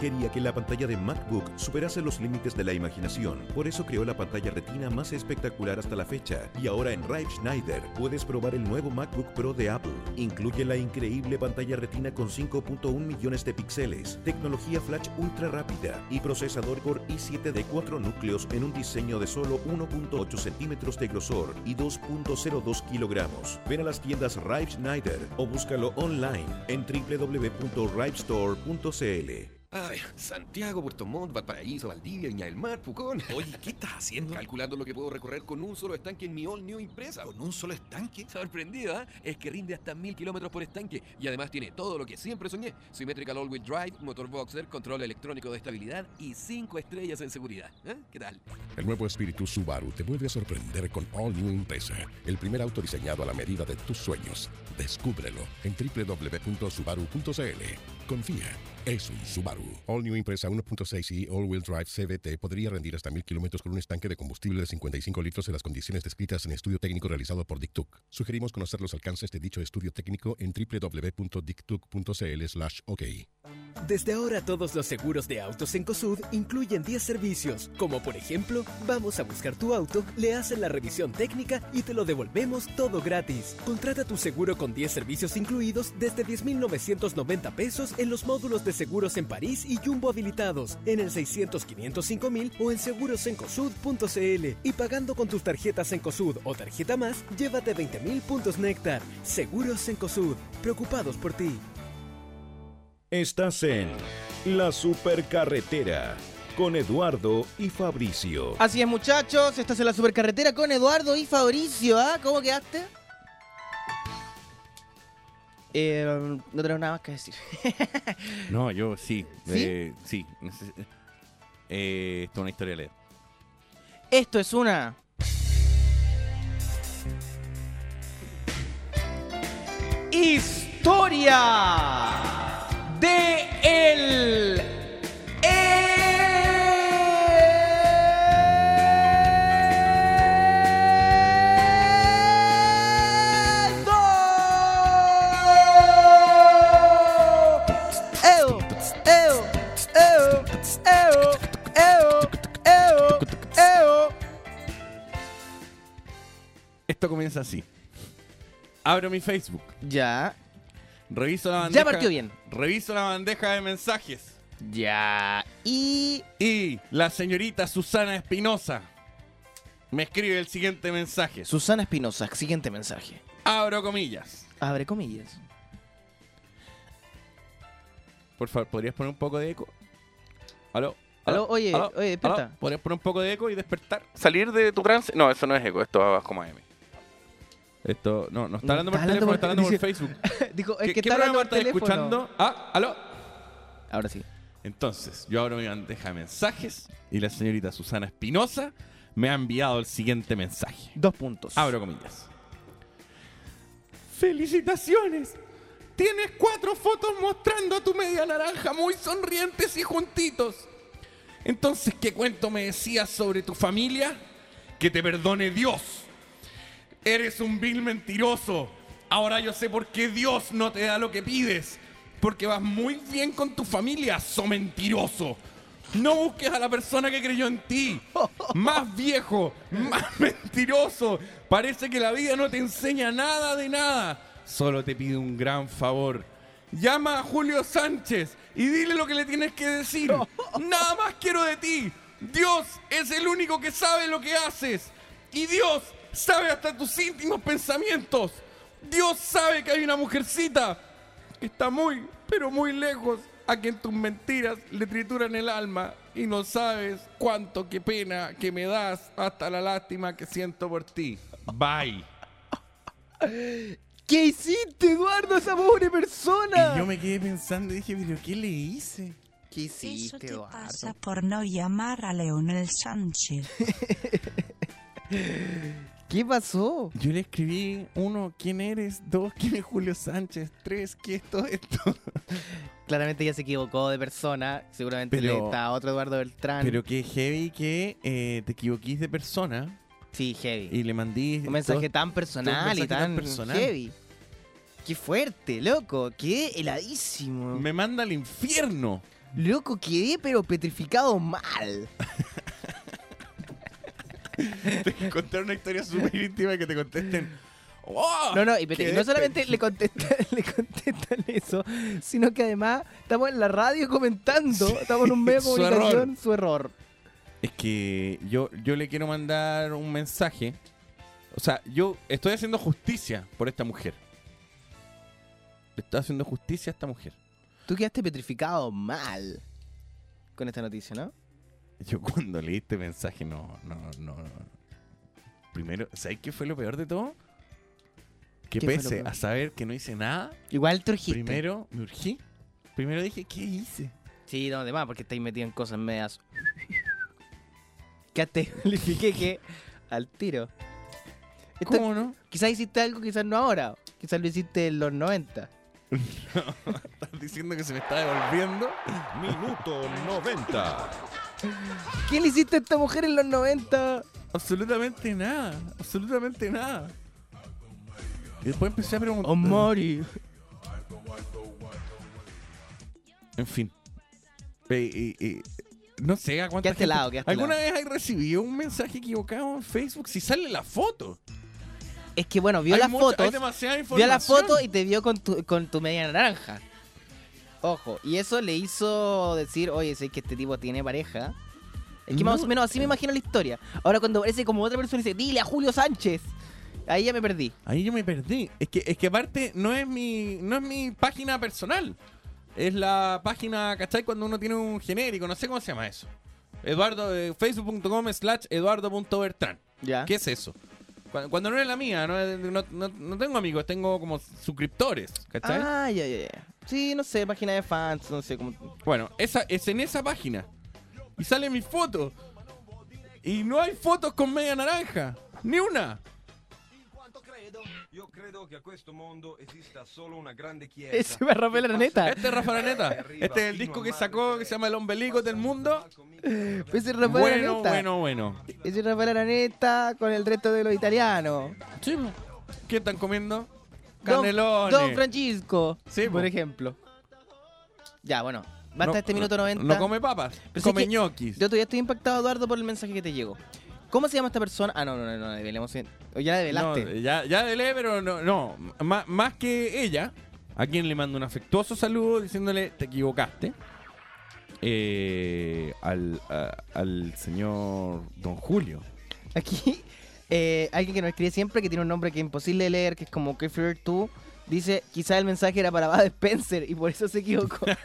Quería que la pantalla de MacBook superase los límites de la imaginación, por eso creó la pantalla retina más espectacular hasta la fecha. Y ahora en Rive Schneider puedes probar el nuevo MacBook Pro de Apple. Incluye la increíble pantalla retina con 5.1 millones de píxeles, tecnología flash ultra rápida y procesador Core i7 de 4 núcleos en un diseño de solo 1.8 centímetros de grosor y 2.02 kilogramos. Ven a las tiendas Rive Schneider o búscalo online en www.rivestore.cl. Ay, Santiago, Puerto Montt, Valparaíso, Valdivia, Viña del Mar, Pucón. *laughs* Oye, ¿qué estás haciendo? Calculando lo que puedo recorrer con un solo estanque en mi All New Impresa. ¿Con un solo estanque? Sorprendido, ¿ah? Es que rinde hasta mil kilómetros por estanque y además tiene todo lo que siempre soñé: Symmetrical All-Wheel Drive, motor boxer, control electrónico de estabilidad y cinco estrellas en seguridad. ¿Eh? ¿Qué tal? El nuevo espíritu Subaru te vuelve a sorprender con All New Impresa, el primer auto diseñado a la medida de tus sueños. Descúbrelo en www.subaru.cl. Confía, es un Subaru. All New Impresa 1.6i All-Wheel Drive CVT podría rendir hasta 1000 kilómetros con un estanque de combustible de 55 litros en las condiciones descritas en estudio técnico realizado por Dictuc. Sugerimos conocer los alcances de dicho estudio técnico en www.dictuc.cl/ok. Desde ahora todos los seguros de autos en COSUD incluyen 10 servicios, como por ejemplo, vamos a buscar tu auto, le hacen la revisión técnica y te lo devolvemos todo gratis. Contrata tu seguro con 10 servicios incluidos desde 10.990 pesos en los módulos de seguros en París y Jumbo habilitados, en el 600 505 mil o en segurosencosud.cl y pagando con tus tarjetas Encosud o tarjeta más, llévate 20.000 puntos Néctar. Seguros Encosud, preocupados por ti. Estás en La Supercarretera con Eduardo y Fabricio. Así es, muchachos. Estás en la supercarretera con Eduardo y Fabricio. ¿Ah? ¿Cómo quedaste? Eh, no tenemos nada más que decir. *laughs* No, yo sí. ¿Sí? Eh, Eh, esto es una historia de leer. Esto es una. Historia de el. Esto comienza así. Abro mi Facebook. Ya. Reviso la bandeja. Ya partió bien. Reviso la bandeja de mensajes. Ya. Y. Y la señorita Susana Espinosa me escribe el siguiente mensaje. Susana Espinosa, siguiente mensaje. Abro comillas. Abre comillas. Por favor, ¿podrías poner un poco de eco? ¿Aló? Aló, oye, oye, despierta. ¿Aló? ¿Podrías poner un poco de eco y despertar? ¿Salir de tu trance? No, eso no es eco, esto va abajo más M. Esto, no, no está hablando por teléfono, está hablando por Facebook. *laughs* Dijo, es ¿Qué, que qué está programa por estás teléfono. escuchando? Ah, ¿aló? Ahora sí. Entonces, yo abro mi bandeja de mensajes y la señorita Susana Espinosa me ha enviado el siguiente mensaje. Dos puntos. Abro comillas. ¡Felicitaciones! Tienes cuatro fotos mostrando a tu media naranja muy sonrientes y juntitos. Entonces, ¿qué cuento me decías sobre tu familia? Que te perdone Dios. Eres un vil mentiroso. Ahora yo sé por qué Dios no te da lo que pides. Porque vas muy bien con tu familia, so mentiroso. No busques a la persona que creyó en ti. Más viejo, más *laughs* mentiroso. Parece que la vida no te enseña nada de nada. Solo te pide un gran favor. Llama a Julio Sánchez y dile lo que le tienes que decir. *laughs* Nada más quiero de ti. Dios es el único que sabe lo que haces. Y Dios sabe hasta tus íntimos pensamientos. Dios sabe que hay una mujercita que está muy, pero muy lejos, a quien tus mentiras le trituran el alma y no sabes cuánto qué pena que me das hasta la lástima que siento por ti. Bye. ¿Qué hiciste, Eduardo, a esa pobre persona? Y yo me quedé pensando y dije, pero ¿qué le hice? ¿Qué Eso te pasa por no llamar a Leonel Sánchez. *laughs* ¿Qué pasó? Yo le escribí, uno, ¿quién eres? Dos, *laughs* ¿quién es Julio Sánchez? Tres, ¿qué es todo esto? *laughs* Claramente ella se equivocó de persona. Seguramente Pero- le está otro Eduardo Beltrán. Pero que heavy que eh, te equivoquís de persona Sí, heavy. Y le mandé. Un mensaje tan personal y tan, tan personal. heavy. Qué fuerte, loco. Quedé heladísimo. Me manda al infierno. Loco, quedé pero petrificado mal. *laughs* *laughs* Te contar una historia súper íntima y que te contesten. ¡Oh! No, no, y, no solamente le contestan, *laughs* le contestan eso, sino que además estamos en la radio comentando, estamos en un medio de *laughs* su comunicación, error. su error. Es que yo, yo le quiero mandar un mensaje. O sea, yo estoy haciendo justicia por esta mujer. Le estoy haciendo justicia a esta mujer. Tú quedaste petrificado mal con esta noticia, ¿no? Yo cuando leí este mensaje no, no, no. no. Primero, ¿sabes qué fue lo peor de todo? Que ¿Qué fue lo pese a saber que no hice nada, Igual te urgiste. primero me urgí. Primero dije, ¿qué hice? Sí, no, además, porque estáis metido en cosas medias. Quedaste, le dije que al tiro. Esto- ¿Cómo no? Quizás hiciste algo, quizás no ahora. Quizás lo hiciste en los 90. *laughs* Estás diciendo que se me está devolviendo. Minuto 90. ¿Qué le hiciste a esta mujer en los 90? Absolutamente nada. Absolutamente nada. Y después empecé a preguntar. Oh, Mari. En fin. Eh, eh, eh, no sé a cuánta gente- quedaste ¿Alguna vez hay recibido un mensaje equivocado en Facebook? Si sale la foto. Es que bueno, vio Hay las mucha- fotos. Vio la información. foto y te vio con tu, con tu media naranja. Ojo, y eso le hizo decir, oye, sé que este tipo tiene pareja. Es que No. más o menos así me imagino la historia. Ahora cuando aparece como otra persona y dice, dile a Julio Sánchez. Ahí ya me perdí. Ahí yo me perdí. Es que, es que aparte no es mi, no es mi página personal. Es la página, ¿cachai? Cuando uno tiene un genérico, no sé cómo se llama eso. Eduardo, eh, facebook.com slash eduardo.bertrán. Ya. ¿Qué es eso? Cuando, cuando no es la mía, no- no- no tengo amigos, tengo como suscriptores, ¿cachai? Ah, ya, ya, ya. Sí, no sé, página de fans, no sé cómo. Bueno, esa, es en esa página. Y sale mi foto. Y no hay fotos con media naranja. Ni una. Io credo che a questo mondo esista solo una grande chiesa. *laughs* Ese fue Rafael Araneta. Este es Rafa Araneta. Este es el disco que sacó que se llama El Ombelico del Mundo. *laughs* Ese es Rafael Bueno, Araneta. bueno, bueno. Ese es Rafael Araneta con el resto de los italianos. Sí, ¿Qué están comiendo? Don, Canelones. Don Francisco, Sí, por po. ejemplo. Ya, bueno. Basta No- este minuto 90. No come papas, Pero come que ñoquis. Yo todavía estoy impactado, Eduardo, por el mensaje que te llegó. ¿Cómo se llama esta persona? Ah, no, no, no, no, develemos. O ya la develaste. No, ya, ya delé, pero no, no. Má- más que ella, a quien le mando un afectuoso saludo diciéndole te equivocaste. Eh, al, a- al señor Don Julio. Aquí, eh, alguien que nos escribe siempre, que tiene un nombre que es imposible de leer, que es como Fear tú, dice, quizá el mensaje era para Bad Spencer y por eso se equivocó. *laughs*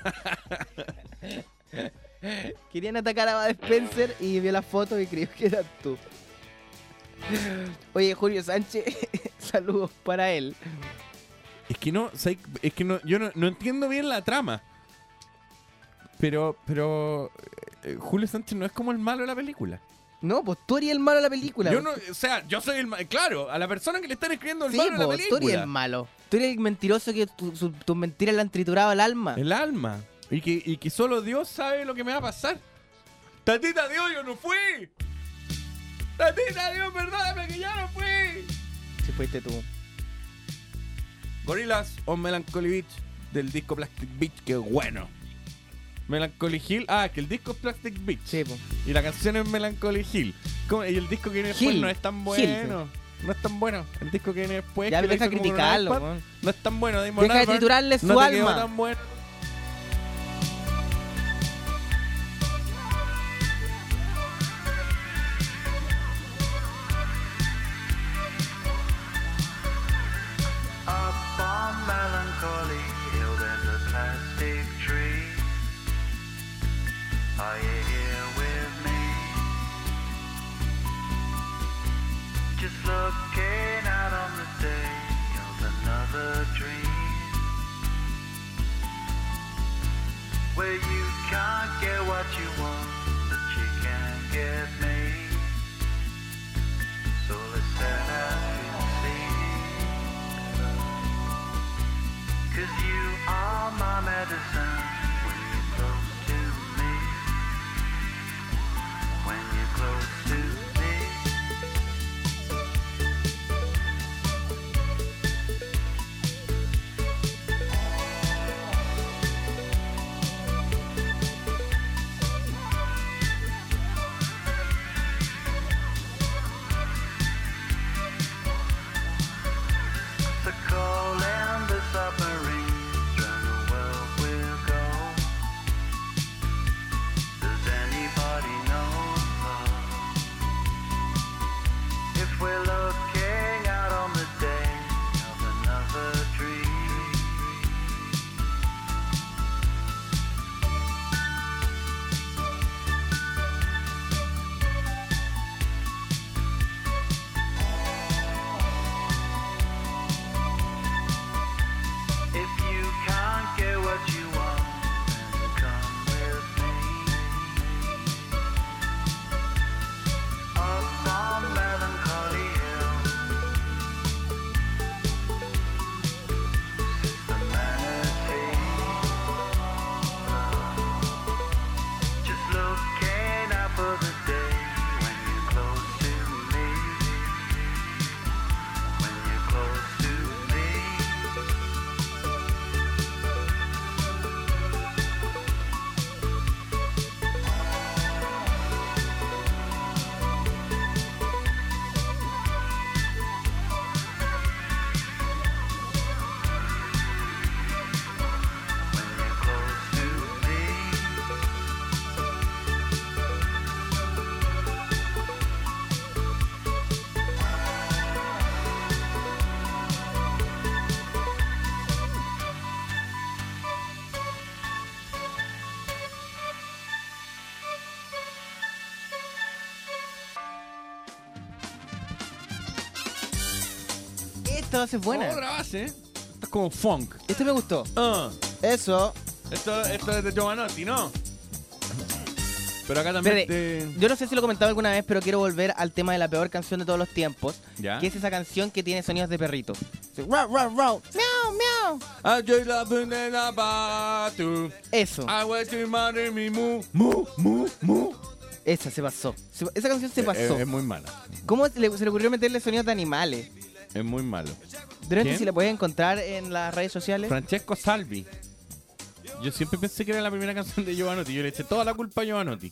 *gasps* Querían atacar a Bad Spencer y vio la foto y creyó que eras tú. Oye, Julio Sánchez, *laughs* saludos para él. Es que no, es que no, yo no, no entiendo bien la trama. Pero, pero eh, Julio Sánchez no es como el malo de la película. No, pues tú eres el malo de la película. Yo no, o sea, yo soy el ma- claro, a la persona que le están escribiendo el Sí, malo de la po, tú película. eres el malo. Tú eres el mentiroso que tu- su- tus mentiras le han triturado el alma. El alma. Y que, y que solo Dios sabe lo que me va a pasar. Tatita Dios, yo no fui. Tatita Dios, perdóname que yo no fui. Si fuiste tú. Gorilas o Melancholy Beach del disco Plastic Beach, que bueno. Melancholy Hill, ah, que el disco es Plastic Beach. Sí, po. Y la canción es Melancholy Hill. ¿Cómo? Y el disco que viene después Hill. no es tan Hill, bueno. No es tan bueno. El disco que viene después. Ya, que deja criticarlo. No es tan bueno. Damon Deja de Albarn triturarle su no te quedó alma. tan bueno. Melancholy Hill there's a plastic tree. Are you here with me? Just looking out on the day of another dream. Where you can't get what you want, but you can get me. So let's esta base es buena. Otra base. Esto es como funk. Este me gustó. Ah. Eso. Esto, esto es de Giovanotti, ¿no? Pero acá también Espérate, te- Yo no sé si lo he comentado alguna vez, pero quiero volver al tema de la peor canción de todos los tiempos. ¿Ya? Que es esa canción que tiene sonidos de perrito. Row, row, row. Miau, miau. I just love bought you. Eso. I want you, mother, me, mu, mu, mu, mu. Esa se pasó. Se- Esa canción se pasó. Es, es muy mala. ¿Cómo se le, se le ocurrió meterle sonidos de animales? Es muy malo. ¿Quién? si la puedes encontrar en las redes sociales. Francesco Salvi. Yo siempre pensé que era la primera canción de Giovanotti. Yo le eché toda la culpa a Giovanotti.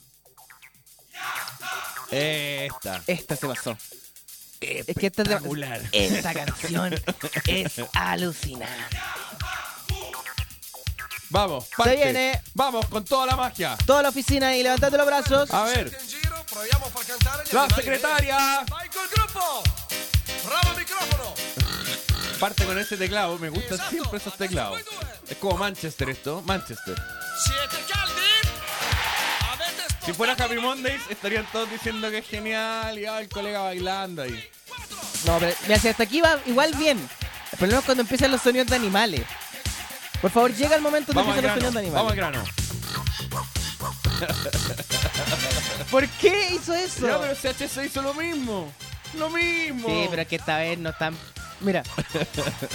Esta. Esta se pasó. Es que esta es de- Espectacular. Esta canción es *laughs* alucinante. Vamos, Se parte. viene. Vamos con toda la magia. Toda la oficina y levantate los brazos. A ver. La secretaria. Vai col gruppo! Bravo microfono! Parte con ese teclado. Me gustan siempre esos teclados. Es como Manchester esto. Manchester. Si fuera Happy Mondays, estarían todos diciendo que es genial. Y ah, el colega bailando ahí. No, pero mira, si hasta aquí va igual bien. El problema es cuando empiezan los sonidos de animales. Por favor, llega el momento al empiezan los sonidos de Vamos al animales. grano. ¿Por qué hizo eso? Ya, pero CHC hizo lo mismo. Lo mismo. Sí, pero es que esta vez no están. Mira,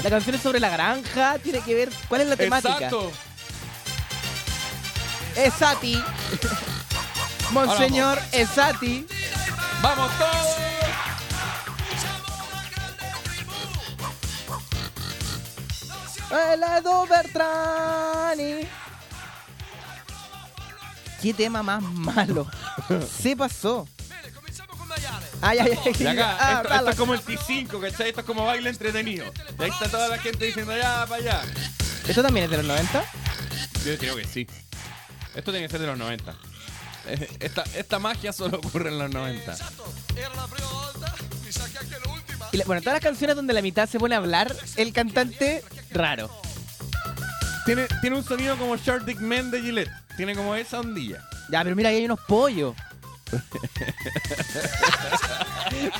la canción es sobre la granja, tiene que ver. ¿Cuál es la temática? Exacto. Esati. Monseñor Esati. ¡Vamos todos! El Edu Bertrani. ¿Qué tema más malo? Se pasó. Ay, ay, ay. Y acá, Ah, esto, esto es como el T5, ¿cachai? Esto es como baile entretenido. Y ahí está toda la gente diciendo ya, para allá. ¿Esto también es de los 90? Yo creo que sí. Esto tiene que ser de los 90. Eh, *laughs* Esta, esta magia solo ocurre en los 90. Y la- bueno, todas las canciones donde la mitad se pone a hablar, el cantante, raro. Tiene, tiene un sonido como Short Dick Man de Gillette. Tiene como esa ondilla. Ya, pero mira, ahí hay unos pollos.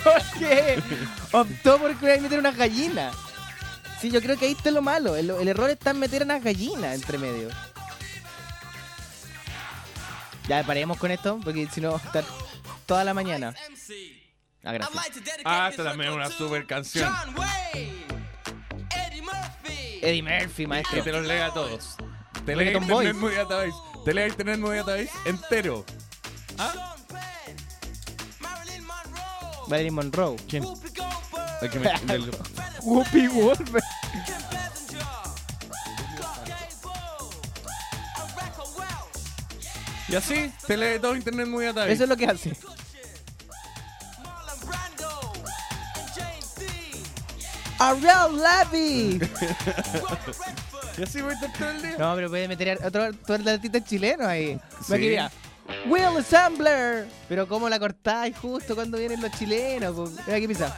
¿Por qué? Optó por meter unas gallinas. Sí, yo creo que ahí está lo malo. El, el error está en meter unas gallinas entre medio. Ya, paremos con esto, porque si no, va a estar toda la mañana. Ah, gracias. Ah, esta también es una super canción. Eddie Murphy, maestro. Que te los lea a todos. Te lea Reggaeton Internet. Movie Database. Te Internet Movie Database entero. ¿Ah? Marilyn Monroe. ¿Quién? El que me- *laughs* del- Whoopi Wolver. Y así, te lee todo Internet Movie Database. Eso es lo que hace. Ariel Levy. *laughs* y así voy a estar todo el día. No, pero puede meter a otro, otro artista chileno ahí. Sí. Mira. Will Assembler. Pero cómo la cortáis justo cuando vienen los chilenos. po? Mira aquí pisa.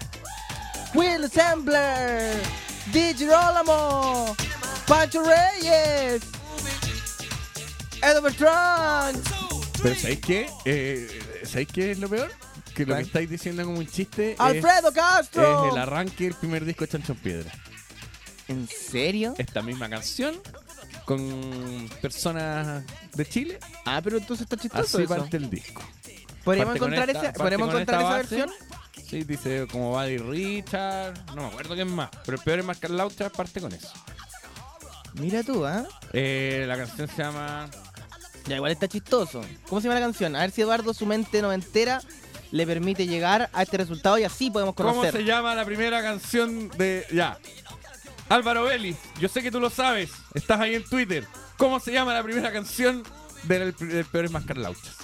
Will Assembler. Digirolamo. Pancho Reyes. Edo Bertrand. Pero ¿sabéis qué? Eh, ¿Sabéis qué es lo peor? Que lo ¿Cuál? que estáis diciendo como un chiste es- Alfredo Castro. es el arranque del primer disco de Chancho en Piedra. ¿En serio? Esta misma canción con personas de Chile. Ah, pero entonces está chistoso Así eso. parte el disco. ¿Podríamos Parte encontrar, esta- parte ¿podríamos con encontrar esa versión? Sí, dice como Buddy Richard. No me acuerdo quién más. Pero el peor es Marcar Laucha parte con eso. Mira tú, ¿ah? Eh, la canción se llama. Ya, igual está chistoso. ¿Cómo se llama la canción? A ver si Eduardo, su mente noventera, le permite llegar a este resultado y así podemos ¿Cómo conocer. se llama la primera canción de. Ya. Álvaro Vélez, yo sé que tú lo sabes. Estás ahí en Twitter. ¿Cómo se llama la primera canción del, del peor es Mascar Lauchas?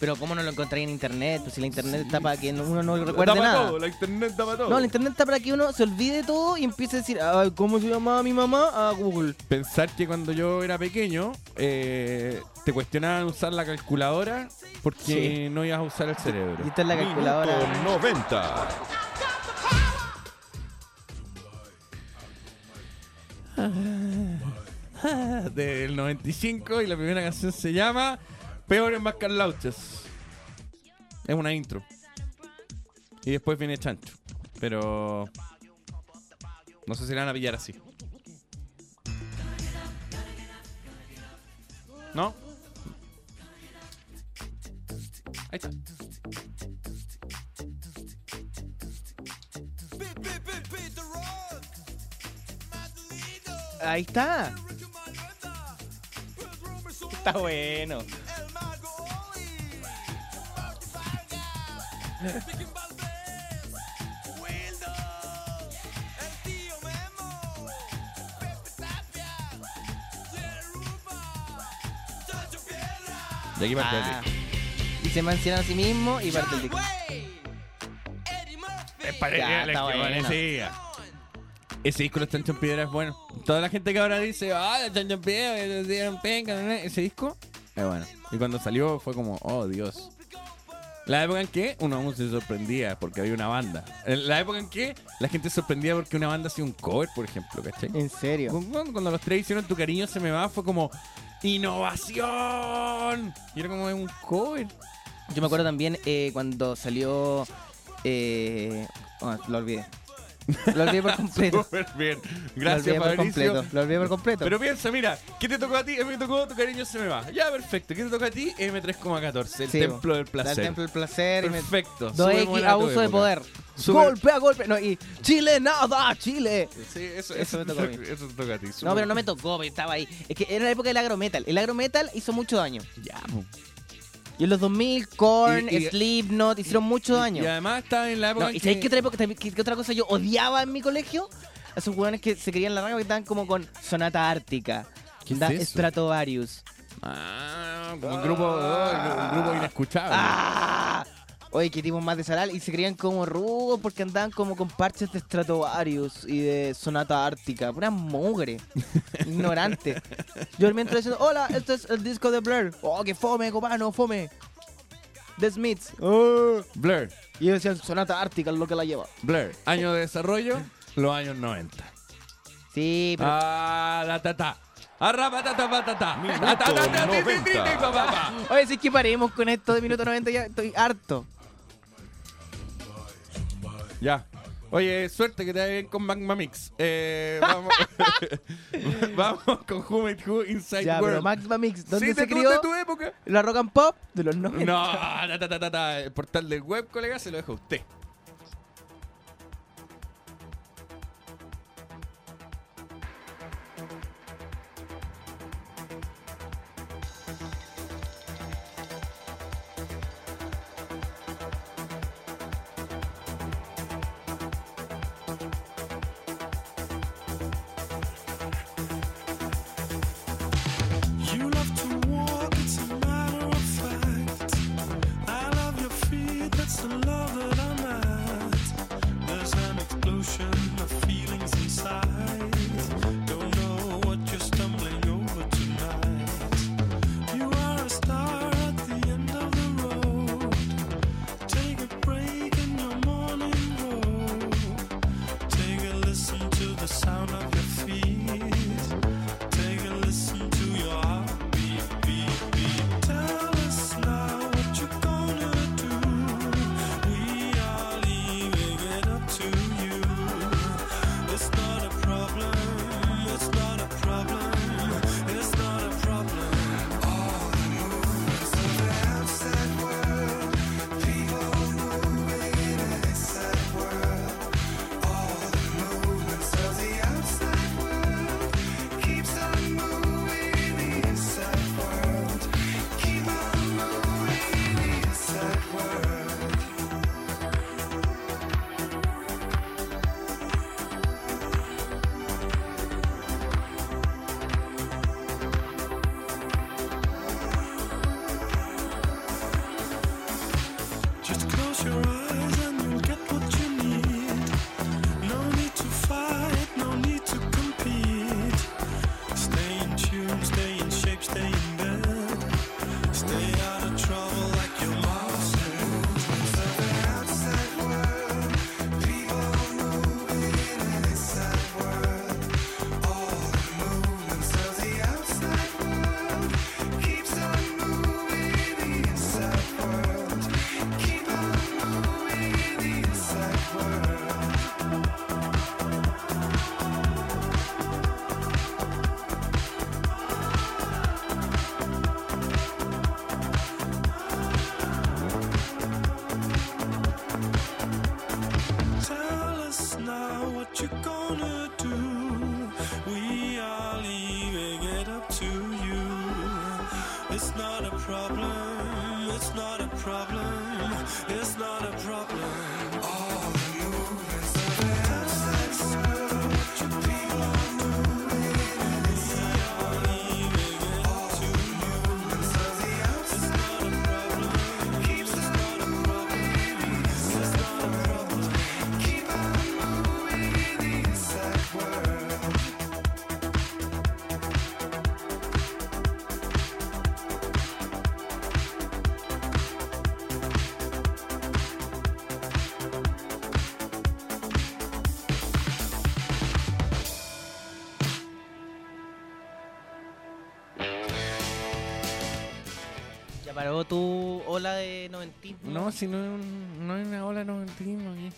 Pero ¿cómo no lo encontráis en internet? Pues si la internet está para que uno no recuerde nada. todo, la internet da pa' todo. No, la internet está para que uno se olvide de todo y empiece a decir, "Ay, ¿cómo se llamaba mi mamá? A Google. Pensar que cuando yo era pequeño eh, te cuestionaban usar la calculadora porque Sí. no ibas a usar el cerebro. Y esta es la calculadora. Minuto 90. *laughs* Del 95 y la primera canción se llama Peor en Mascar Lauchas. Es una intro. Y después viene Chancho. Pero No sé si la van a pillar así. ¿No? Ahí está. Ahí está. Está bueno. Y aquí parte Ah. el disco. Y se menciona a sí mismo y parte el disco. Es que- parecía. Ese disco de Chancho en Piedra es bueno. Toda la gente que ahora dice, ah, de Chancho en Piedra, dieron penca", ese disco es bueno. Y cuando salió fue como, oh Dios. La época en que uno aún se sorprendía porque había una banda. En La época en que la gente se sorprendía porque una banda hacía un cover, por ejemplo, ¿cachai? En serio. Cuando, cuando los tres hicieron Tu cariño se me va, fue como, ¡innovación! Y era como un cover. Yo me acuerdo también eh, cuando salió. Eh, oh, lo olvidé. Lo olvidé por completo. Súper bien. Lo Gracias, por Fabricio. completo. Lo olvidé por completo. Pero piensa, mira, ¿qué te tocó a ti? A mí me tocó tu cariño se me va. Ya, perfecto. ¿Qué te toca a ti? M3,14. El Sí, templo del placer. El templo del placer. Perfecto. 2X, Subémosla a tu abuso de poder. Súper- Golpe a golpe. No, y Chile, nada, Chile. Sí, eso, Eso eso, me tocó a mí. eso te toca a ti. No, pero no me tocó, estaba ahí. Es que era la época del agrometal. El agrometal hizo mucho daño. Ya, po. Y en los 2000, Korn, Y- y- Slipknot hicieron mucho daño. Y además estaba en la época No, en ¿Y sabes que- qué otra, época, qué- otra cosa yo odiaba en mi colegio? A esos hueones que se querían la raga que estaban como con Sonata Ártica. ¿Qué es Da- eso? Stratovarius. Ah, como un grupo, oh, un grupo inescuchable. ¡Ah! Oye, que tipos más de Saral y se creían como rugos porque andaban como con parches de Stratovarius y de Sonata Ártica. Pura mugre. *laughs* Ignorante. Yo mientras diciendo, hola, este es el disco de Blur. Oh, que fome, copano, fome. The Smiths. Oh. Blur, Y ellos decían, Sonata Ártica es lo que la lleva. Blur. Año de desarrollo, los años 90. Sí, pero... Ah, la tata. Arrapatata patata. Minuto ta, ta, ta, ti, ti, ti, ti, 90. pa, pa, pa. Oye, si es que paremos con esto de minuto 90 ya estoy harto. Ya. Oye, suerte que te vaya bien con Magma Mix. Eh, vamos, *laughs* vamos con Who Made Who Inside Ya, World. pero Max Mix, ¿dónde Sí, se de tu- crió? de tu época. La rock and pop de los 90. No, ta, ta, ta, ta, ta. el portal del web, colega, se lo dejo a usted. No, si no, no hay una ola noventismo aquí.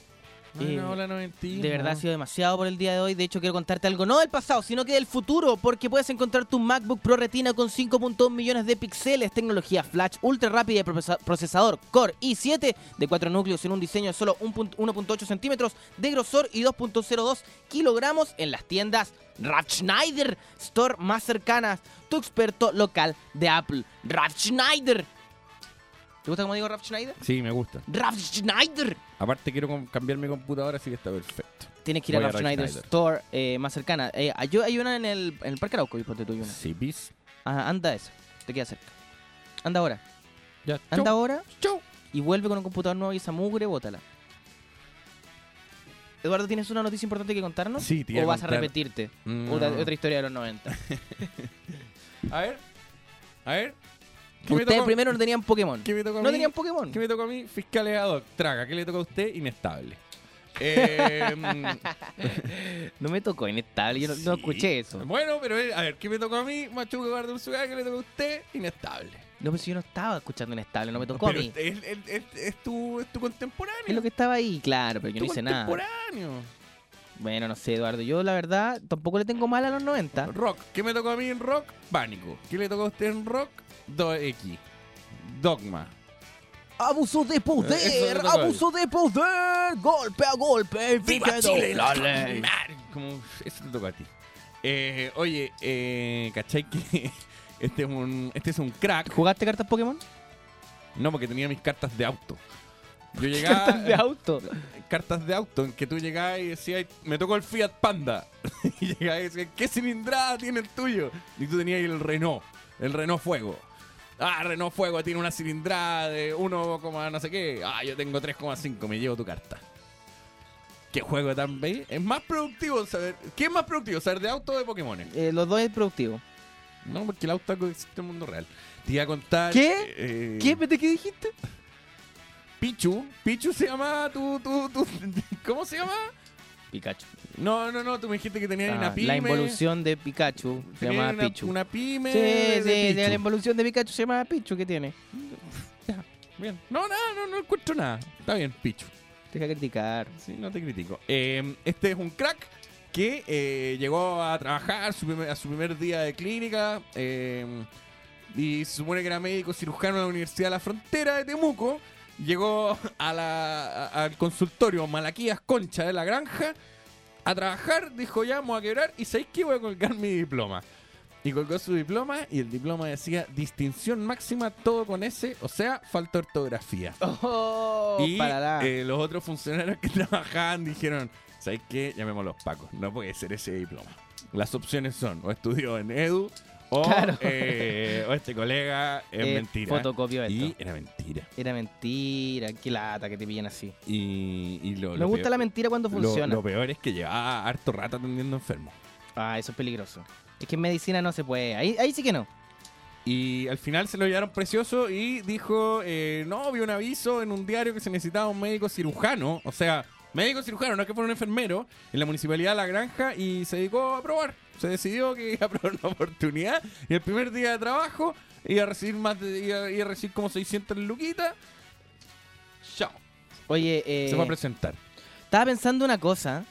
No hay Eh, una ola noventismo. De verdad ha sido demasiado por el día de hoy. De hecho, quiero contarte algo no del pasado, sino que del futuro, porque puedes encontrar tu MacBook Pro Retina con 5.1 millones de píxeles, tecnología flash ultra rápida y procesa- procesador Core i7 de 4 núcleos en un diseño de solo 1.8 centímetros de grosor y 2.02 kilogramos en las tiendas Ralph Schneider Store más cercanas. Tu experto local de Apple, Ralph Schneider. ¿Te gusta cómo digo Ralph Schneider? Sí, me gusta. Ralph Schneider. Aparte quiero cambiar mi computadora, así que está perfecto. Tienes que ir a Voy la Schneider Store eh, más cercana. Eh, hay, hay una en el, en el Parque Arauco, y ponte tú hay una. Sí, bis. Ajá, anda esa. Te queda cerca. Anda ahora. Ya, Anda chau. ahora. Y vuelve con un computador nuevo y esa mugre, bótala. Eduardo, ¿tienes una noticia importante que contarnos? Sí, iba ¿O a vas a repetirte? Mm. Otra, otra historia de los 90. *laughs* A ver. A ver. ¿Qué me Ustedes primero no tenían Pokémon. ¿Qué me tocó a No mí? tenían Pokémon. ¿Qué me tocó a mí? Fiscales ad hoc. Traga. ¿Qué le tocó a usted? Inestable. *laughs* Eh, no me tocó inestable, yo no, escuché eso. bueno, pero eh, a ver, ¿qué me tocó a mí? Machuca Guarda ¿qué le tocó a usted? Inestable. No, pero si yo no estaba escuchando inestable, no me tocó Pero a mí. Es, es- es- es tu, es tu contemporáneo. Es lo que estaba ahí, claro, pero yo tu no hice nada. contemporáneo. Bueno, no sé, Eduardo. Yo, la verdad, tampoco le tengo mal a los 90. Rock. ¿Qué me tocó a mí en rock? Pánico. ¿Qué le tocó a usted en rock? 2X. Dogma. Abuso de poder, mí. abuso de poder, golpe a golpe, ¡Viva. Chile! Dale. Como, eso te toca a ti. Eh, oye, eh, ¿cachai que *laughs* este es un este es un crack? ¿Jugaste cartas Pokémon? No, porque tenía mis cartas de auto. Yo *laughs* llegaba... Cartas de auto. Cartas de auto, en que tú llegabas y decías, me tocó el Fiat Panda. *laughs* y llegabas y decías, ¿qué cilindrada tiene el tuyo? Y tú tenías el Renault, el Renault Fuego. Ah, Renault Fuego tiene una cilindrada de 1, no sé qué. Ah, yo tengo 3,5, me llevo tu carta. ¿Qué juego tan bello? Es más productivo saber... ¿Qué es más productivo, saber de auto o de Pokémon? Eh, los dos es productivo. No, porque el auto existe en el mundo real. Te iba a contar... ¿Qué? eh, ¿Qué? ¿Qué dijiste? Pichu. Pichu se llama tu, tu, tu- *laughs* ¿Cómo se llama? Pikachu. No, no, no, tú me dijiste que tenías Ah, una pyme. la involución de Pikachu se Tenía llama una- Pichu. una pyme Sí, de sí, Pichu. la involución de Pikachu se llama Pichu. ¿Qué tiene? Bien. No, nada, no, no encuentro nada. Está bien, Pichu. Deja criticar. Sí, no te critico. Eh, este es un crack que eh, llegó a trabajar su primer- a su primer día de clínica eh, y se supone que era médico cirujano de la Universidad de la Frontera de Temuco. Llegó a la, a- al consultorio Malaquías Concha de la Granja a trabajar, dijo ya, vamos a quebrar y ¿sabéis qué? Voy a colgar mi diploma. Y colgó su diploma y el diploma decía distinción máxima, todo con S, o sea, falta ortografía. *laughs* Oh, y eh, los otros funcionarios que *laughs* trabajaban dijeron, ¿sabes qué? Llamemos los pacos, no puede ser ese diploma. Las opciones son, o estudió en Edu, o, Claro. eh, o este colega es Eh, mentira. fotocopió esto. Y era mentira. Era mentira. Qué lata que te pillen así. Y, y lo, Me lo gusta peor- la mentira cuando lo- funciona. Lo, peor es que llevaba harto rato atendiendo enfermos. Ah, eso es peligroso. Es que en medicina no se puede. Ahí, ahí sí que no. Y al final se lo llevaron precioso y dijo, eh, no, vi un aviso en un diario que se necesitaba un médico cirujano, o sea, médico cirujano, no es que fuera un enfermero, en la municipalidad de La Granja y se dedicó a probar. Se decidió que iba a probar una oportunidad y el primer día de trabajo iba a recibir más de, iba, iba a recibir como 600 luquitas. Chao. Oye, eh, Se va a presentar. estaba pensando una cosa.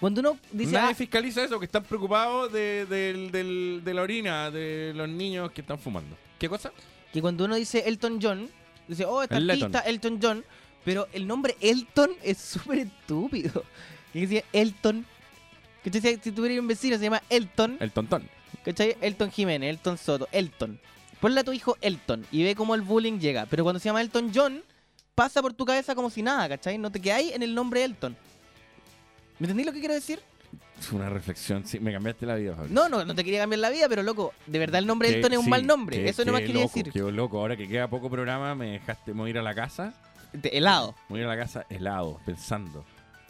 Cuando uno dice, Nadie ah, fiscaliza eso, que están preocupados de, del- del- de la orina de los niños que están fumando. ¿Qué cosa? que cuando uno dice Elton John, dice, oh, este artista Elton John, pero el nombre Elton es súper estúpido. Y decía Elton. ¿Cachai? Si- tuviera un vecino se llama Elton, El tontón. ¿cachai? Elton Jiménez, Elton Soto, Elton. Ponle a tu hijo Elton y ve cómo el bullying llega. Pero cuando se llama Elton John, pasa por tu cabeza como si nada, ¿cachai? No te quedáis en el nombre Elton. ¿Me entendí lo que quiero decir? Es una reflexión. Sí, me cambiaste la vida, Fabricio. No, no, no te quería cambiar la vida, pero loco, de verdad el nombre Elton es un sí, mal nombre. qué- Eso no más quería loco, decir. Qué loco. Ahora que queda poco programa, me dejaste me voy a ir a la casa. De helado. Me voy a ir a la casa helado, pensando.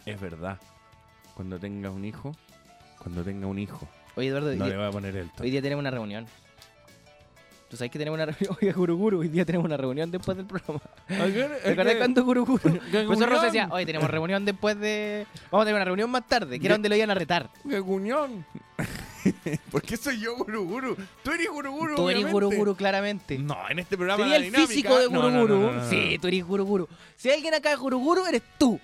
Es verdad. Cuando tenga un hijo, cuando tenga un hijo, Oye, Eduardo, no le voy a poner Elton. Hoy día tenemos una reunión. Tú sabes que tenemos una reunión. *laughs* Oye, Guru Guru, hoy día tenemos una reunión después del programa. *laughs* ¿Te acuerdas cuando Guru Guru? *laughs* Profesor Rosa decía, oye, tenemos reunión después de. Vamos a tener una reunión más tarde, que era donde lo iban a retar. ¡Qué! ¿Por qué soy yo Guru Guru? Tú eres Guru Guru. Tú eres obviamente. Guru Guru, claramente. No, en este programa Sería la el dinámica- físico de No, Guru no, no, Guru. no, no, no. Sí, tú eres Guru Guru. Si hay alguien acá es Guru Guru, eres tú.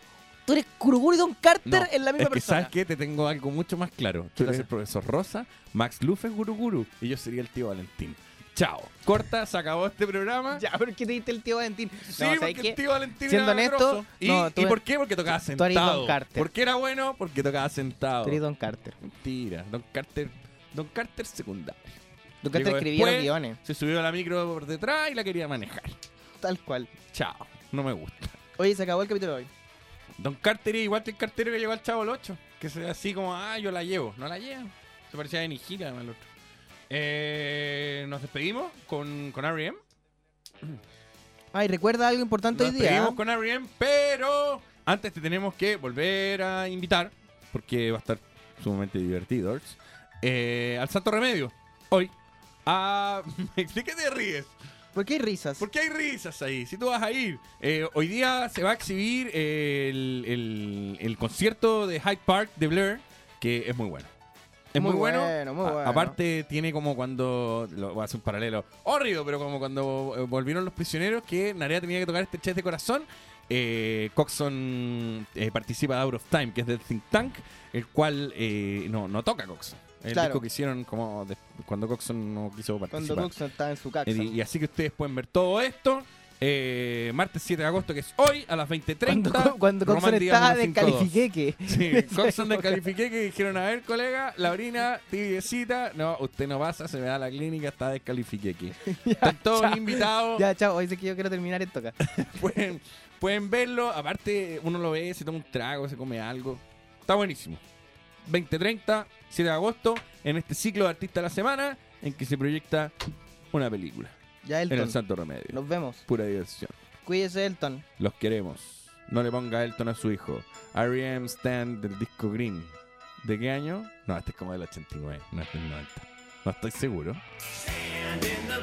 Tú eres Guru Guru y Don Carter No, en la misma es que persona. ¿sabes qué? Te tengo algo mucho más claro. Tú eres el profesor Rosa, Max Luff es Guru Guru y yo sería el tío Valentín. Chao. Corta, se acabó este programa. Ya, ¿por qué te diste el tío Valentín? Sí, ¿sabes porque el tío Valentín Siendo era honesto. ¿Y, no, tú ¿y por qué? Porque tocaba tú eres sentado. Don Carter. ¿Por qué era bueno? Porque tocaba sentado. Tú eres Don Carter. Mentira. Don Carter, Don Carter secundario. Don Carter escribía los guiones. Se subió a la micro por detrás y la quería manejar. Tal cual. Chao. No me gusta. Oye, se acabó el capítulo de hoy. Don Carter es igual que el cartero que llegó al Chavo el 8. Que se ve así como, ah, yo la llevo. No la llevo. Se parecía a Nijira, además, el otro. Eh, nos despedimos con, con R.E.M. Ay, recuerda algo importante Nos hoy día. despedimos con R.E.M., pero antes te tenemos que volver a invitar, porque va a estar sumamente divertido, eh, al Santo Remedio, hoy, *laughs* a... ¿Qué te ríes? ¿Por qué hay risas? ¿Por qué hay risas ahí? Si tú vas a ir. Eh, hoy día se va a exhibir el, el- el concierto de Hyde Park de Blur, que es muy bueno. Es muy, Muy bueno. bueno, muy A- bueno. aparte, tiene como cuando. Lo, voy a hacer un paralelo horrible, pero como cuando eh, volvieron los prisioneros, que Narea tenía que tocar este chest de corazón. Eh, Coxon eh, participa de Out of Time, que es del Think Tank, el cual eh, no, no toca Coxon. El Claro. disco que hicieron como de- cuando Coxon no quiso participar. Cuando Coxon estaba en su caxa. Y, y así que ustedes pueden ver todo esto. eh, martes 7 de agosto, que es hoy, a las 20.30. Cuando, cuando Coxon estaba 152. descalifiqueque. Sí, *laughs* Coxon descalifiqué que dijeron, a ver, colega, la orina tibiecita. No, usted no pasa, se me da la clínica, está descalifiqué aquí. *laughs* Están todos chao. invitados. Ya, chao. Hoy sé que yo quiero terminar esto acá. *laughs* Pueden, pueden verlo. Aparte, uno lo ve, se toma un trago, se come algo. Está buenísimo. 2030, 7 de agosto, en este ciclo de Artista de la Semana, en que se proyecta una película. Ya, En Elton. el Santo Remedio. Nos vemos. Pura diversión. Cuídese, Elton. Los queremos. No le ponga Elton a su hijo. R.E.M. Stand del disco Green. ¿De qué año? No, este es como del 89, no es del 90. No estoy seguro. And in the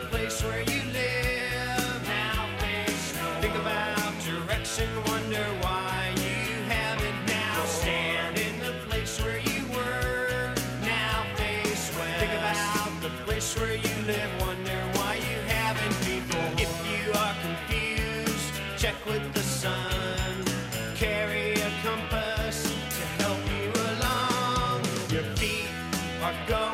I got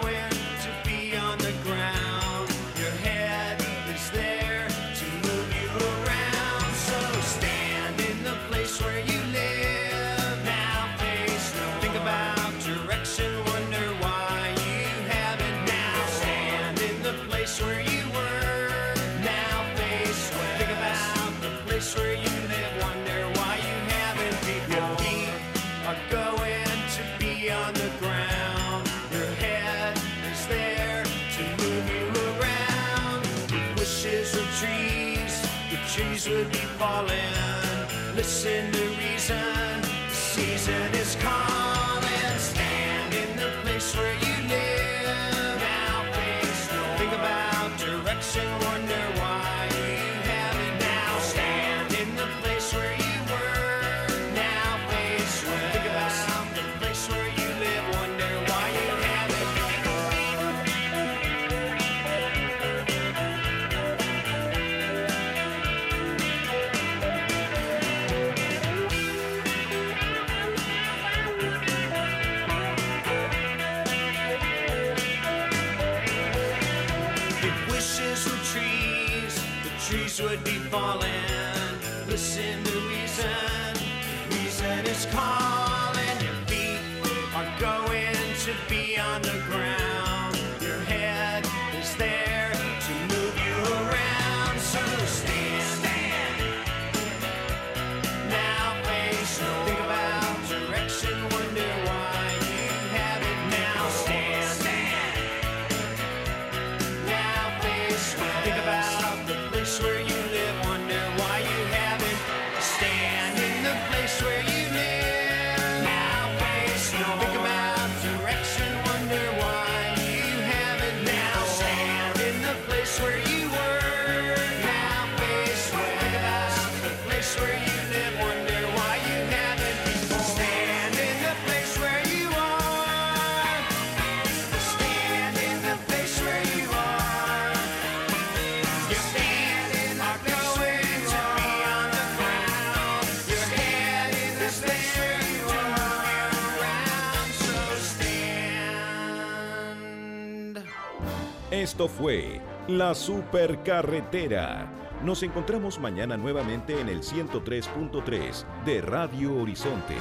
Esto fue La Supercarretera. Nos encontramos mañana nuevamente en el 103.3 de Radio Horizonte.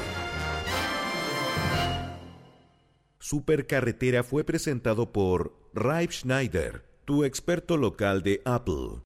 Supercarretera fue presentado por Raib Schneider, tu experto local de Apple.